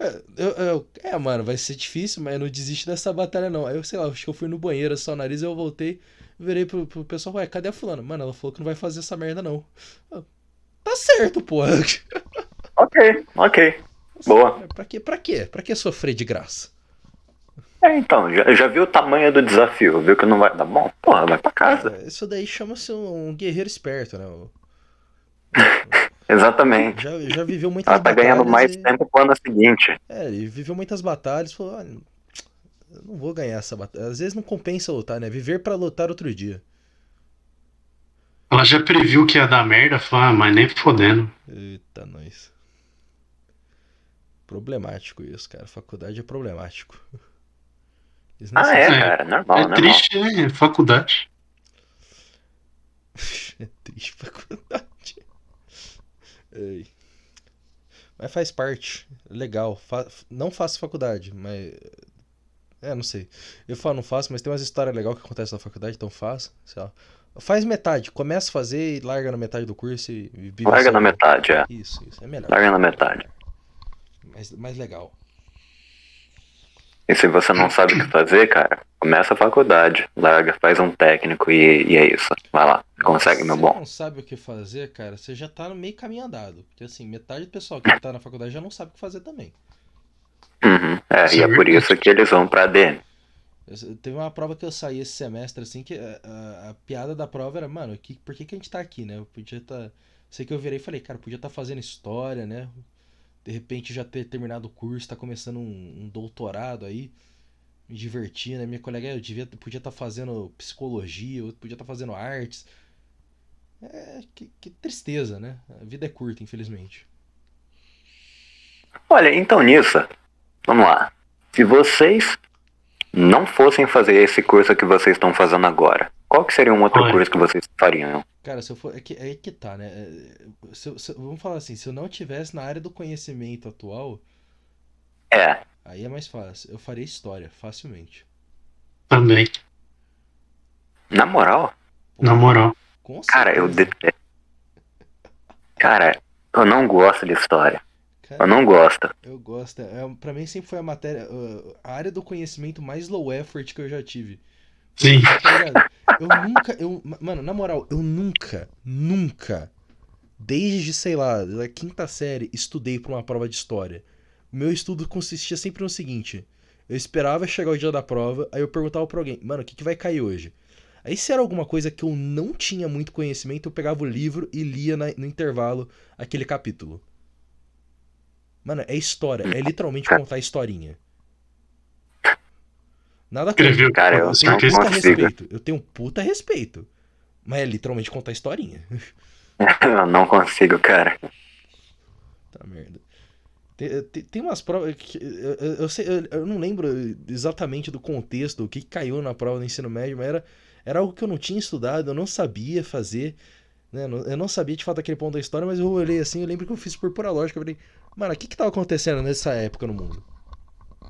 é, eu, eu- é, mano, vai ser difícil, mas eu não desisto dessa batalha, não. Aí eu, sei lá, acho que eu fui no banheiro, só o nariz, eu voltei, virei pro, pro pessoal, ué, cadê a fulana? Mano, ela falou que não vai fazer essa merda, não. Eu, tá certo, porra. <laughs> Ok, ok. Boa. Pra quê? Pra quê? Pra que sofrer de graça? É, então, já, já viu o tamanho do desafio, viu que não vai dar bom? Porra, vai pra casa. É, Isso daí chama-se um, um guerreiro esperto, né? O- <laughs> Exatamente. Já, já viveu muitas Ela tá ganhando mais batalhas e- tempo pro ano seguinte. É, ele viveu muitas batalhas e falou, olha, eu não vou ganhar essa batalha. Às vezes não compensa lutar, né? Viver pra lutar outro dia. Ela já previu que ia dar merda, falou, ah, mas nem fodendo. Eita, nós. Problemático isso, cara. Faculdade é problemático. <laughs> Ah, é, É. cara, normal, é normal. triste, né? Faculdade. <laughs> é triste faculdade. Ei. Mas faz parte. Legal. Fa- Não faço faculdade, mas. É, não sei. Eu falo, não faço, mas tem umas histórias legais que acontecem na faculdade, então faça. Sei lá. Faz metade. Começa a fazer e larga na metade do curso e e vive Larga seu- na metade, é. Isso, isso. É melhor. Larga na metade. Mais, mais legal. E se você não sabe o que fazer, cara, começa a faculdade, larga, faz um técnico e, e é isso. Vai lá, consegue, Se meu você bom. não sabe o que fazer, cara, você já tá no meio caminho andado. Porque assim, metade do pessoal que tá na faculdade já não sabe o que fazer também. Uhum. É, Isso e é por isso que eles vão pra ADM. Eu- Teve uma prova que eu saí esse semestre, assim, que a, a- a piada da prova era, mano, que, por que, que a gente tá aqui, né? Eu podia tá. Sei que eu virei e falei, cara, podia estar fazendo história, né? De repente já ter terminado o curso, tá começando um, um doutorado aí, me divertir, né? Minha colega, eu devia, podia estar fazendo psicologia, eu podia estar fazendo artes. É, que, que tristeza, né? A vida é curta, infelizmente. Olha, então nisso, vamos lá. Se vocês não fossem fazer esse curso que vocês estão fazendo agora, qual que seria um outro Olha. curso que vocês fariam? Cara, se eu for. É que, é que tá, né? É, se eu- se vamos falar assim, se eu não tivesse na área do conhecimento atual, É, aí é mais fácil. Eu faria história, facilmente. Também. na moral, Pô, Na moral. Com cara, eu detesto. Cara, eu não gosto de história. Cara, Eu não gosto. eu gosto. É, pra mim sempre foi a matéria. uh, A área do conhecimento mais low effort que eu já tive. Sim. Tá? Eu nunca. Eu, mano, na moral, eu nunca, nunca, desde, sei lá, da quinta série, estudei pra uma prova de história. O meu estudo consistia sempre no seguinte: Eu esperava chegar o dia da prova, aí eu perguntava pra alguém, mano, o que, que vai cair hoje? Aí se era alguma coisa que eu não tinha muito conhecimento, eu pegava o livro e lia na- no intervalo aquele capítulo. Mano, é história, é literalmente contar historinha. Nada contra. Escreveu Cara, eu Eu tenho um puta consigo. respeito. Eu tenho um puta respeito. Mas é literalmente contar historinha. <laughs> Eu não consigo, cara. Tá merda. Tem, tem, tem umas provas que. Eu, eu, sei, eu, eu não lembro exatamente do contexto, o que caiu na prova do ensino médio, mas era, era algo que eu não tinha estudado, eu não sabia fazer. Né? Eu não sabia de fato aquele ponto da história, mas eu olhei assim, eu lembro que eu fiz por pura lógica. Eu falei, mano, o que que tava acontecendo nessa época no mundo?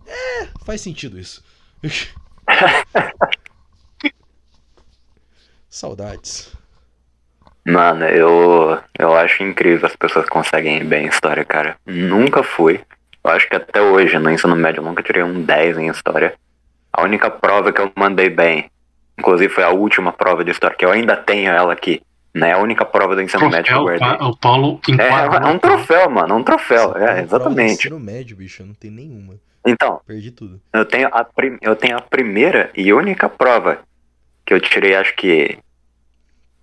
É, faz sentido isso. <laughs> Saudades. Mano, eu, eu acho incrível as pessoas conseguem ir bem em história, cara. Nunca fui. Eu acho que até hoje, no ensino médio, eu nunca tirei um 10 em história. A única prova que eu mandei bem, inclusive foi a última prova de história, que eu ainda tenho ela aqui. Né? A única prova do ensino médio que eu Troféu, guardei. pa- o Paulo É, enquadrou. é um troféu, mano, um troféu. É, porra prova do exatamente. Ensino médio, bicho, eu não tenho nenhuma. Então, Perdi tudo. eu tenho, a prim- eu tenho a primeira e única prova que eu tirei, acho que,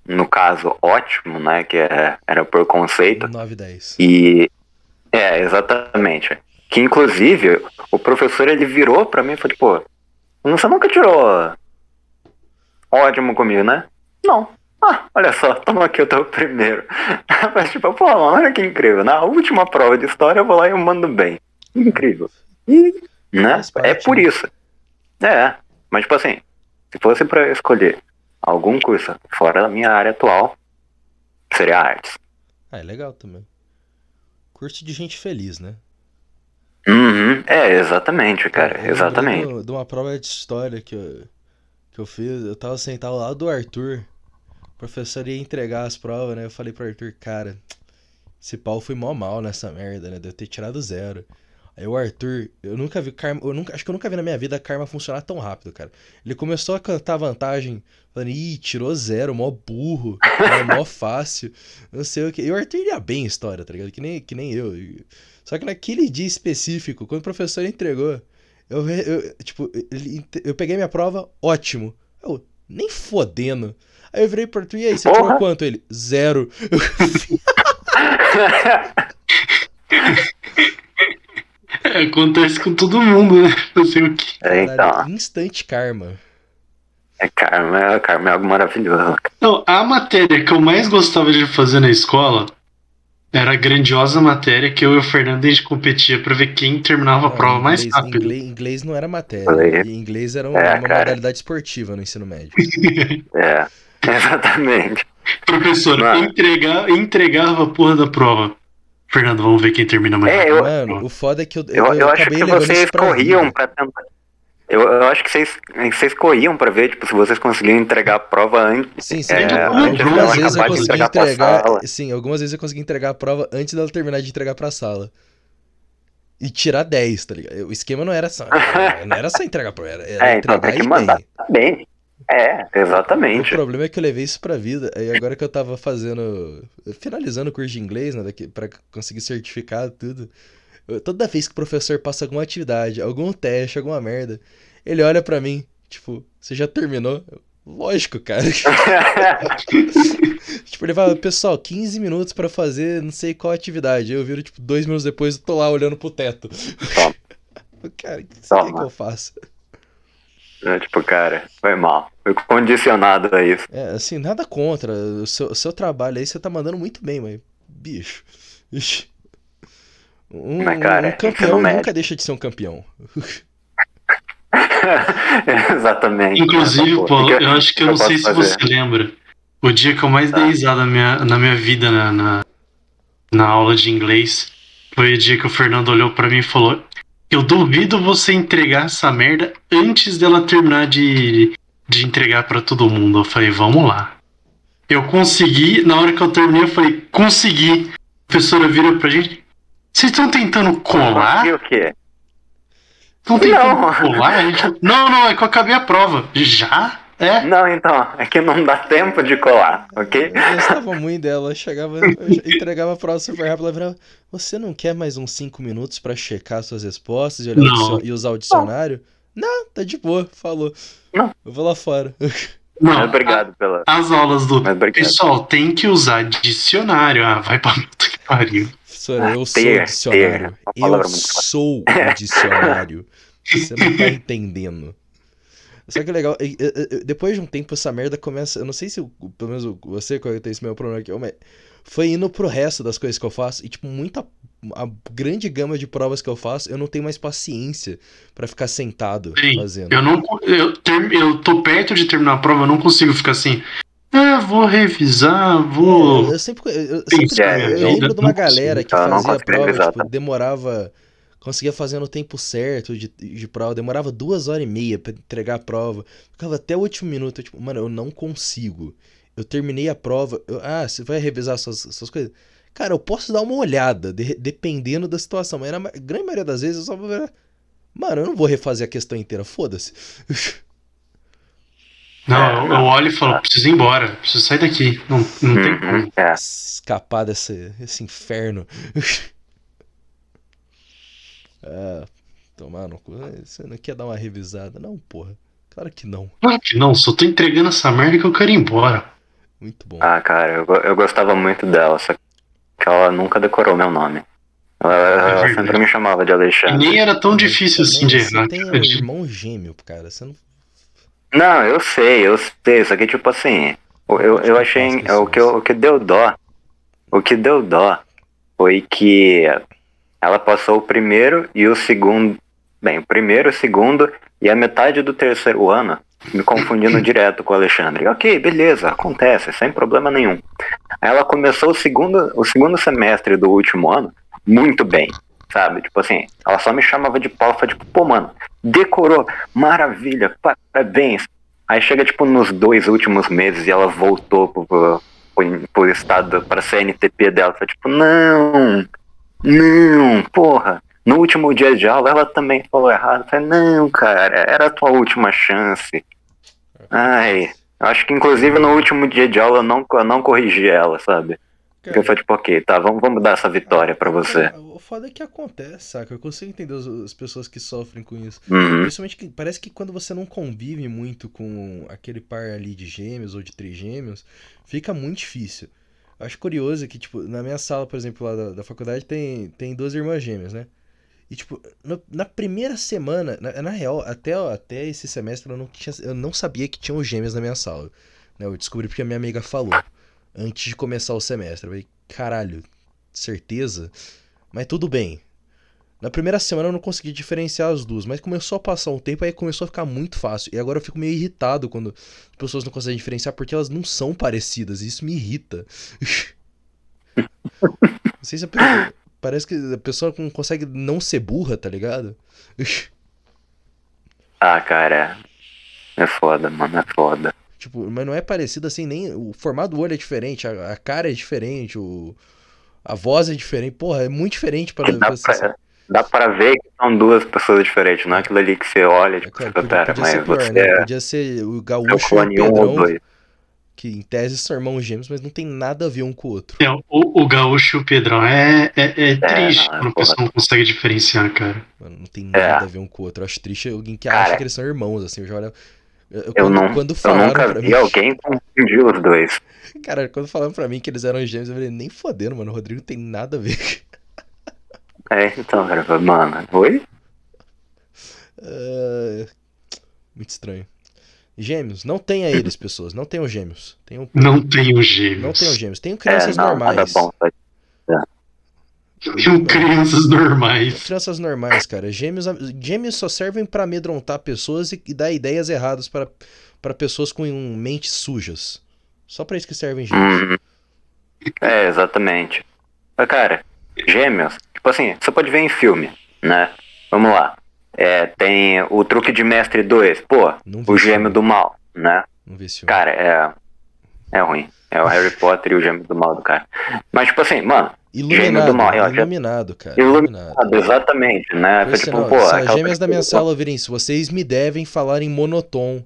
no caso, ótimo, né? Que é- era por conceito. 9 10. E é, exatamente. Que inclusive o professor ele virou pra mim e falou, pô, você nunca tirou ótimo comigo, né? Não. Ah, olha só, toma aqui o teu primeiro. <laughs> Mas tipo, pô, mano, olha que incrível. Na última prova de história eu vou lá e eu mando bem. Incrível. E, né? É por né? isso. É, mas tipo assim, se fosse pra eu escolher algum curso fora da minha área atual, seria artes. Ah, é legal também. Curso de gente feliz, né? Uhum, é, exatamente, cara, Eu exatamente. do- De uma prova de história que eu, que eu fiz, eu tava sentado lá do Arthur. O professor ia entregar as provas, né? Eu falei pro Arthur, cara, esse pau foi mó mal nessa merda, né? Deve ter tirado zero. Aí o Arthur, eu nunca vi karma, eu nunca, acho que eu nunca vi na minha vida karma funcionar tão rápido, cara. Ele começou a cantar vantagem, falando, ih, tirou zero, mó burro, é mó <laughs> fácil, não sei o que. E o Arthur ia bem em história, tá ligado? Que nem, que nem eu. Só que naquele dia específico, quando o professor entregou, eu, eu, tipo, ele eu peguei minha prova, ótimo. Eu, nem fodendo. Aí eu virei pro Arthur, e aí, você Porra. tirou quanto? Ele, zero. É, <laughs> <laughs> acontece com todo mundo, né? Não sei o que. É, então, Caralho, instant karma. é karma, karma é algo maravilhoso. Não, a matéria que eu mais gostava de fazer na escola era a grandiosa matéria que eu e o Fernando a gente competia pra ver quem terminava a Não, prova mais inglês, rápido. Inglês, inglês não era matéria. Falei. E inglês era uma, É, uma modalidade esportiva no ensino médio. <laughs> É, <laughs> exatamente. Professor, Mano. entregar, entregava a porra da prova. Fernando, vamos ver quem termina mais É, rápido. eu, Mano, o foda é que eu, eu, eu, eu acho que vocês pra corriam vida. pra tentar. Eu, eu acho que vocês, vocês corriam pra ver, tipo, se vocês conseguiam entregar a prova antes. Sim, sim. É, algumas vezes eu acabar de consegui entregar pra entregar. sala. Sim, algumas vezes eu consegui entregar a prova antes dela terminar de entregar pra sala. E tirar 10, tá ligado? O esquema não era só. <laughs> Não era só entregar a prova, era, era É, então entregar tem que e mandar bem. bem. É, O exatamente. problema é que eu levei isso pra vida. Aí agora que eu tava fazendo. Finalizando o curso de inglês, né? daqui- Pra conseguir certificado tudo. eu- toda vez que o professor passa alguma atividade, algum teste, alguma merda, ele olha pra mim, tipo, você já terminou? Lógico, cara. <laughs> tipo, ele fala, pessoal, 15 minutos pra fazer não sei qual atividade. Aí eu viro, tipo, dois minutos depois eu tô lá olhando pro teto. Toma. <laughs> cara, o que eu faça? É, tipo, cara, foi mal. Fui condicionado a isso. É, assim, nada contra. O seu, o seu trabalho aí você tá mandando muito bem, mas. Bicho. Ixi. Um, Mas, cara, um campeão nunca deixa de ser um campeão. <laughs> exatamente. Inclusive, Paulo, eu acho que eu não sei se fazer? você lembra. O dia que eu mais Tá. dei risada na minha, na minha vida na, na, na aula de inglês foi o dia que o Fernando olhou pra mim e falou: Eu duvido você entregar essa merda antes dela terminar de, de entregar pra todo mundo. Eu falei: Vamos lá. Eu consegui, na hora que eu terminei, eu falei: Consegui. A professora vira pra gente: Vocês estão tentando colar? E o quê? Estão tentando Não. colar? Gente, não, não, é que eu acabei a prova. Já? É? Não, então, é que não dá tempo de colar, ok? Eu gostava muito dela, chegava, eu entregava a prova super rápido, ela virava, você não quer mais uns 5 minutos pra checar suas respostas e, olhar o Não. dicio- e usar o dicionário? Não, tá de boa, falou. Não. Eu vou lá fora. Não, Mas obrigado pela. As aulas do. Pessoal, tem que usar dicionário. Ah, vai pra puta que pariu. Professora, eu sou ter, o dicionário. ter, Eu sou o dicionário. Você não tá <laughs> entendendo. Só que legal, e- e- depois de um tempo essa merda começa. Eu não sei se, pelo menos você tem esse meu problema aqui, mas foi indo pro resto das coisas que eu faço. E, tipo, muita. A grande gama de provas que eu faço, eu não tenho mais paciência pra ficar sentado Sim, fazendo. Eu não. Eu, ter, eu tô perto de terminar a prova, eu não consigo ficar assim. Ah, vou revisar, vou. Eu sempre, eu, eu sempre Sim, eu é, lembro ainda de uma galera que eu não fazia a prova, tipo, tá? demorava. Conseguia fazer no tempo certo de, de prova, demorava duas horas e meia pra entregar a prova. Ficava até o último minuto, eu, tipo, mano, eu não consigo. Eu terminei a prova. eu- ah, você vai revisar suas, suas coisas? Cara, eu posso dar uma olhada, de- dependendo da situação, mas na grande maioria das vezes eu só vou ver. Mano, eu não vou refazer a questão inteira, foda-se. Não, eu, eu olho e falo, preciso ir embora, preciso sair daqui. Não, não tem como. Uhum, é. escapar desse esse inferno. <laughs> ah, tomar no cu. Você não quer dar uma revisada? Não, porra. Claro que não. Claro que não, só tô entregando essa merda que eu quero ir embora. Muito bom. Ah, cara, eu, eu gostava muito dela, só que ela nunca decorou meu nome. Ela, ela verdade. sempre me chamava de E Alexandre. nem era tão difícil assim de errar. Você tem um irmão gêmeo, cara. Você não. Não, eu sei, eu sei, só que tipo assim, eu, eu, eu achei. é, O que, o que deu dó. O que deu dó foi que ela passou o primeiro e o segundo. Bem, o primeiro, o segundo e a metade do terceiro ano me confundindo <laughs> direto com o Alexandre. Ok, beleza, acontece, sem problema nenhum. Aí ela começou o segundo, o segundo semestre do último ano muito bem, sabe? Tipo assim, ela só me chamava de pau, foi tipo, pô, mano, decorou, maravilha, parabéns. Aí chega, tipo, nos dois últimos meses e ela voltou pro, pro, pro, pro estado, pra CNTP dela. Foi tipo, não, não, porra. No último dia de aula ela também falou errado. Eu Falei, não, cara, era a tua última chance. Ai, acho que inclusive no último dia de aula eu não, eu não corrigi ela, sabe? Porque eu falei, tipo, ok, tá, vamos, vamos dar essa vitória pra você. O foda é que acontece, saca? Eu consigo entender as pessoas que sofrem com isso. Uhum. Principalmente que parece que quando você não convive muito com aquele par ali de gêmeos ou de trigêmeos, fica muito difícil. Acho curioso que, tipo, na minha sala, por exemplo, lá da, da faculdade, tem, tem duas irmãs gêmeas, né? E, tipo, no- na primeira semana, na, na real, até, até esse semestre eu não, tinha, eu não sabia que tinham gêmeos na minha sala. Né? Eu descobri porque a minha amiga falou, antes de começar o semestre. Eu falei, caralho, certeza? Mas tudo bem. Na primeira semana eu não consegui diferenciar as duas, mas começou a passar um tempo, aí começou a ficar muito fácil. E agora eu fico meio irritado quando as pessoas não conseguem diferenciar, porque elas não são parecidas, e isso me irrita. <laughs> Não sei se a pessoa, parece que a pessoa não consegue não ser burra, tá ligado? <laughs> Ah, cara, é foda, mano, é foda. Tipo, mas não é parecido assim, nem. O formato do olho é diferente, a, a cara é diferente, o, a voz é diferente. Porra, é muito diferente para Dá pra, dá pra ver que são duas pessoas diferentes, não é aquilo ali que você olha, É tipo, claro, você podia, fica, pera, podia mas ser pior, você né? é Podia ser o Gaúcho e o um ou Pedrão, dois. que em tese são irmãos gêmeos, mas não tem nada a ver um com o outro. É, o, o Gaúcho e o Pedrão é, é, é triste não, é quando a pessoa não consegue diferenciar, cara. Mano, não tem É. nada a ver um com o outro. Eu acho triste alguém que Cara. acha que eles são irmãos, assim. Eu já olho. Eu, Eu, quando, não, quando eu falaram nunca pra vi mim. alguém confundir os dois. <laughs> Cara, quando falaram pra mim que eles eram gêmeos, eu falei, nem fodendo, mano. O Rodrigo tem nada a ver. É, então, cara, mano, oi? Ah, muito estranho. Gêmeos, não tenha eles, pessoas. Não tenham gêmeos. Tenham, Não tenho gêmeos. não tenham gêmeos. Tenham É, crianças não, nada normais. bom. tá? Tenho crianças normais. Crianças normais, cara. Gêmeos, gêmeos só servem pra amedrontar pessoas e, e dar ideias erradas para para pessoas com mentes sujas. Só pra isso que servem gêmeos. Uhum. É, exatamente. Mas, cara, gêmeos, tipo assim, você pode ver em filme, né? Vamos lá. É, tem o truque de mestre 2, pô, o gêmeo do mal, né? Não vi esse. Cara, é. É ruim. É o Harry Potter e o gêmeo do mal do cara. Mas, tipo assim, mano, Iluminado, do mal, já- iluminado, cara. iluminado, exatamente, né? Foi tipo, não, pô, se as gêmeas da minha sala ouvirem isso, vocês me devem falar em monotom.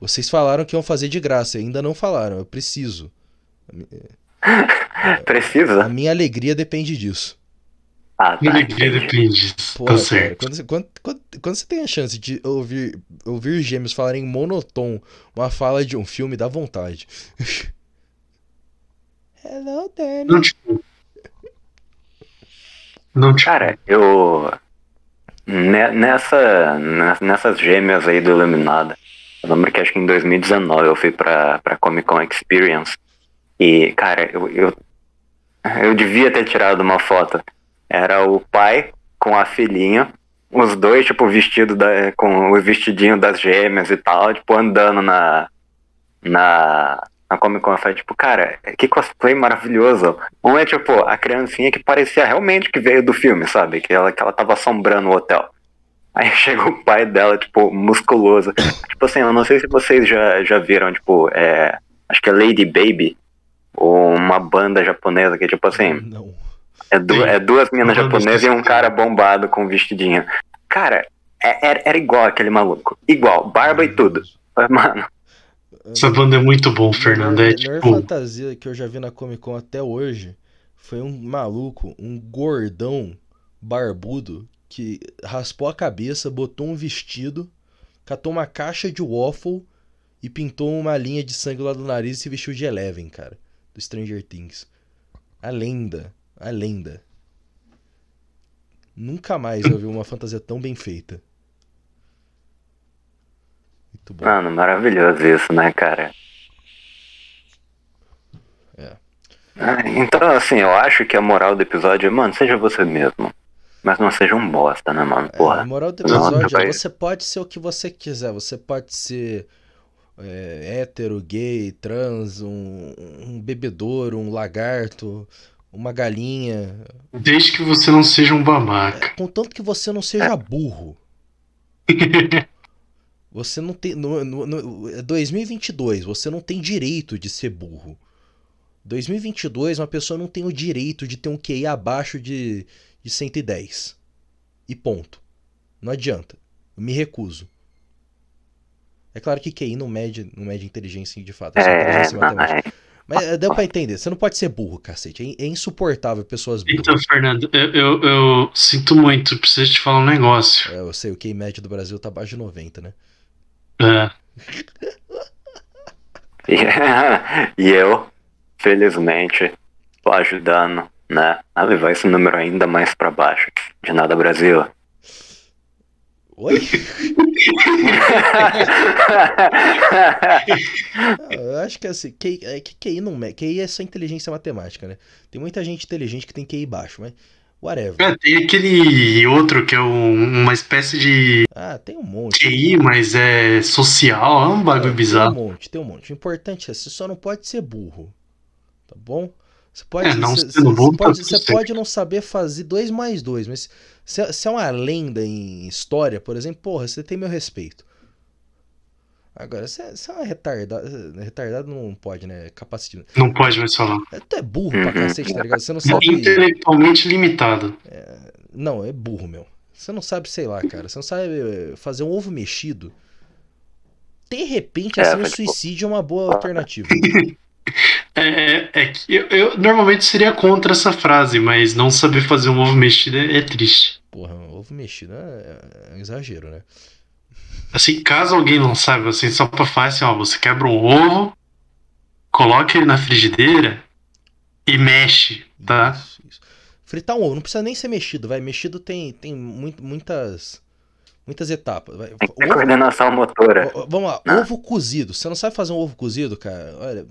Vocês falaram que iam fazer de graça, ainda não falaram, eu preciso. <laughs> Precisa? A minha alegria depende disso. Ah, tá. Depende Tá cara, certo. quando, você, quando, quando, quando você tem a chance de ouvir, ouvir gêmeos falarem em monotom uma fala de um filme, dá vontade. <laughs> Hello, Danny. Não, tipo. Não, tipo. Cara, eu. ne- Nessa, ne- nessas gêmeas aí do Iluminada, eu lembro que acho que em 2019 eu fui pra, pra Comic Con Experience. E, cara, eu, eu, eu devia ter tirado uma foto. Era o pai com a filhinha, os dois, tipo, vestido da, com o vestidinho das gêmeas e tal, tipo, andando na. Na, na Comic Con. Falei, tipo, cara, que cosplay maravilhoso. Um é, tipo, a criancinha que parecia realmente que veio do filme, sabe? Que ela, que ela tava assombrando o hotel. Aí <laughs> chega o pai dela, tipo, musculoso. tipo assim, eu não sei se vocês já, já viram, tipo, é, acho que é Lady Baby, ou uma banda japonesa que, tipo assim, Não. É, du é duas minas banda japonesas e um cara bombado com vestidinho. Cara, é- era, era igual aquele maluco. Igual, barba e tudo. Mano, Essa banda é muito bom, Fernando. A É melhor tipo. fantasia que eu já vi na Comic Con até hoje foi um maluco, um gordão barbudo que raspou a cabeça, botou um vestido, catou uma caixa de waffle e pintou uma linha de sangue lá do nariz e se vestiu de Eleven, cara, do Stranger Things. A lenda, a lenda. Nunca mais eu vi uma fantasia tão bem feita. Muito bom. mano, maravilhoso isso, né, cara? É. Ah, Então, assim, eu acho que a moral do episódio é, mano, seja você mesmo. Mas não seja um bosta, né, mano? É, a Porra. moral do Não, episódio é vai- você pode ser o que você quiser. Você pode ser é, hétero, gay, trans, um, um bebedouro, um lagarto, uma galinha. Desde que você não seja um babaca. Contanto que você não seja burro. <laughs> Você não tem. No, no, no- é 2022, você não tem direito de ser burro. 2022, uma pessoa não tem o direito de ter um QI abaixo de, de 110. E ponto. Não adianta. Eu me recuso. É claro que QI não mede, não mede inteligência de fato. É só É, inteligência não, matemática. Mas é, deu pra entender. Você não pode ser burro, cacete. É, é insuportável pessoas burras. Então, Fernando, eu, eu, eu sinto muito, preciso te falar um negócio. É, eu sei, o QI médio do Brasil tá abaixo de 90, né? É, E, <laughs> e eu, felizmente, tô ajudando, né, a levar esse número ainda mais pra baixo. De nada, Brasil. Oi? <laughs> Ah, Eu acho que assim, QI, é que QI não mede. QI é só inteligência matemática, né? Tem muita gente inteligente que tem QI baixo, mas whatever. É, tem aquele outro que é um- uma espécie de Ah, tem um monte. QI, mas é social, é um bagulho Tem um bizarro. monte, tem um monte. O importante é, você só não pode ser burro. Tá bom? Você pode, É, não você, sendo você- burro, você pode, você pode não saber fazer 2 mais 2, mas se, se é uma lenda em história, por exemplo, porra, você tem meu respeito. Agora, você, você é uma retardado. Retardado não pode, né? Capacitado. Não pode mais falar. Tu é burro pra Uhum. cacete, tá ligado? Você não sabe. Intelectualmente limitado. Não, é burro, meu. Você não sabe, sei lá, cara. Você não sabe fazer um ovo mexido. De repente, É, assim, o mas, tipo, suicídio é uma boa alternativa. <laughs> É, é, é que eu, eu normalmente seria contra essa frase, mas não saber fazer um ovo mexido é, é triste. Porra, ovo mexido é, é um exagero, né? Assim, caso alguém não saiba, assim, só pra falar assim, ó, você quebra um ovo, coloca ele na frigideira e mexe, tá? Isso, isso. Fritar um ovo, não precisa nem ser mexido, vai. Mexido tem, tem muito, muitas, muitas etapas. Tem que ter Ovo- coordenação motora. Vamos lá, Ah. ovo cozido. Você não sabe fazer um ovo cozido, cara? Olha,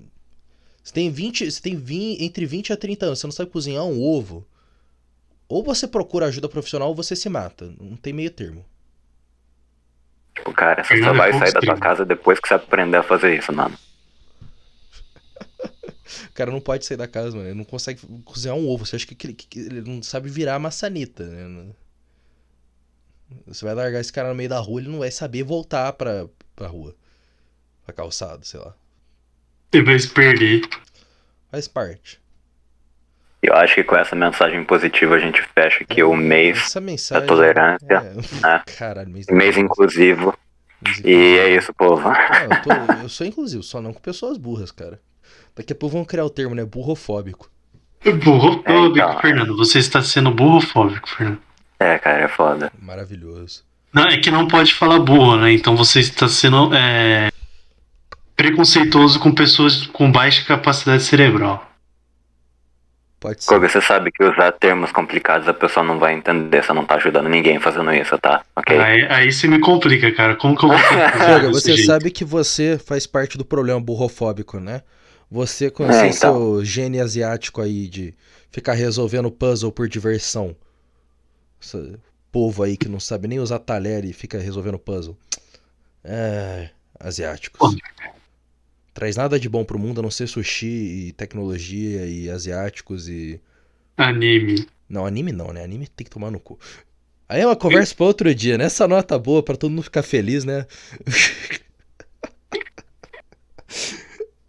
você tem 20, você tem 20, entre 20 a 30 anos, você não sabe cozinhar um ovo. Ou você procura ajuda profissional ou você se mata. Não tem meio termo. Tipo, cara, você só é vai pouco sair da tua casa depois que você aprender a fazer isso, mano. <laughs> O cara não pode sair da casa, mano. Ele não consegue cozinhar um ovo. Você acha que, ele não sabe virar maçaneta, né? Você vai largar esse cara no meio da rua, ele não vai saber voltar pra, pra rua. Pra calçada, sei lá. Você vai se perder. Faz parte. Eu acho que com essa mensagem positiva a gente fecha aqui o mês, Essa mensagem. tolerância, É... né? Caralho, mês, mês inclusivo. E é isso, povo. Não, eu, tô- <laughs> eu sou inclusivo, só não com pessoas burras, cara. Daqui a pouco vão criar o termo, né? Burrofóbico. Burrofóbico, É, então. Fernando. Você está sendo burrofóbico, Fernando. É, cara, é foda. Maravilhoso. Não, é que não pode falar burro, né? Então você está sendo é, preconceituoso com pessoas com baixa capacidade cerebral. Pode ser. Kobe, você sabe que usar termos complicados a pessoa não vai entender, você não tá ajudando ninguém fazendo isso, tá? Ok? Aí, aí você me complica, cara. Como que eu vou fazer <laughs> Koga, você jeito? sabe que você faz parte do problema burrofóbico, né? Você com É, esse então. seu gene asiático aí de ficar resolvendo puzzle por diversão. Esse povo aí que não sabe nem usar talher e fica resolvendo puzzle. É, asiáticos. Pô. Traz nada de bom pro mundo a não ser sushi e tecnologia e asiáticos e. Anime. Não, anime não, né? Anime tem que tomar no cu. Aí é uma conversa pra outro dia, né? Essa nota boa pra todo mundo ficar feliz, né? <laughs>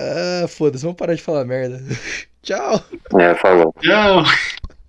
ah, foda-se, vamos parar de falar merda. <laughs> Tchau! É, falou. Não.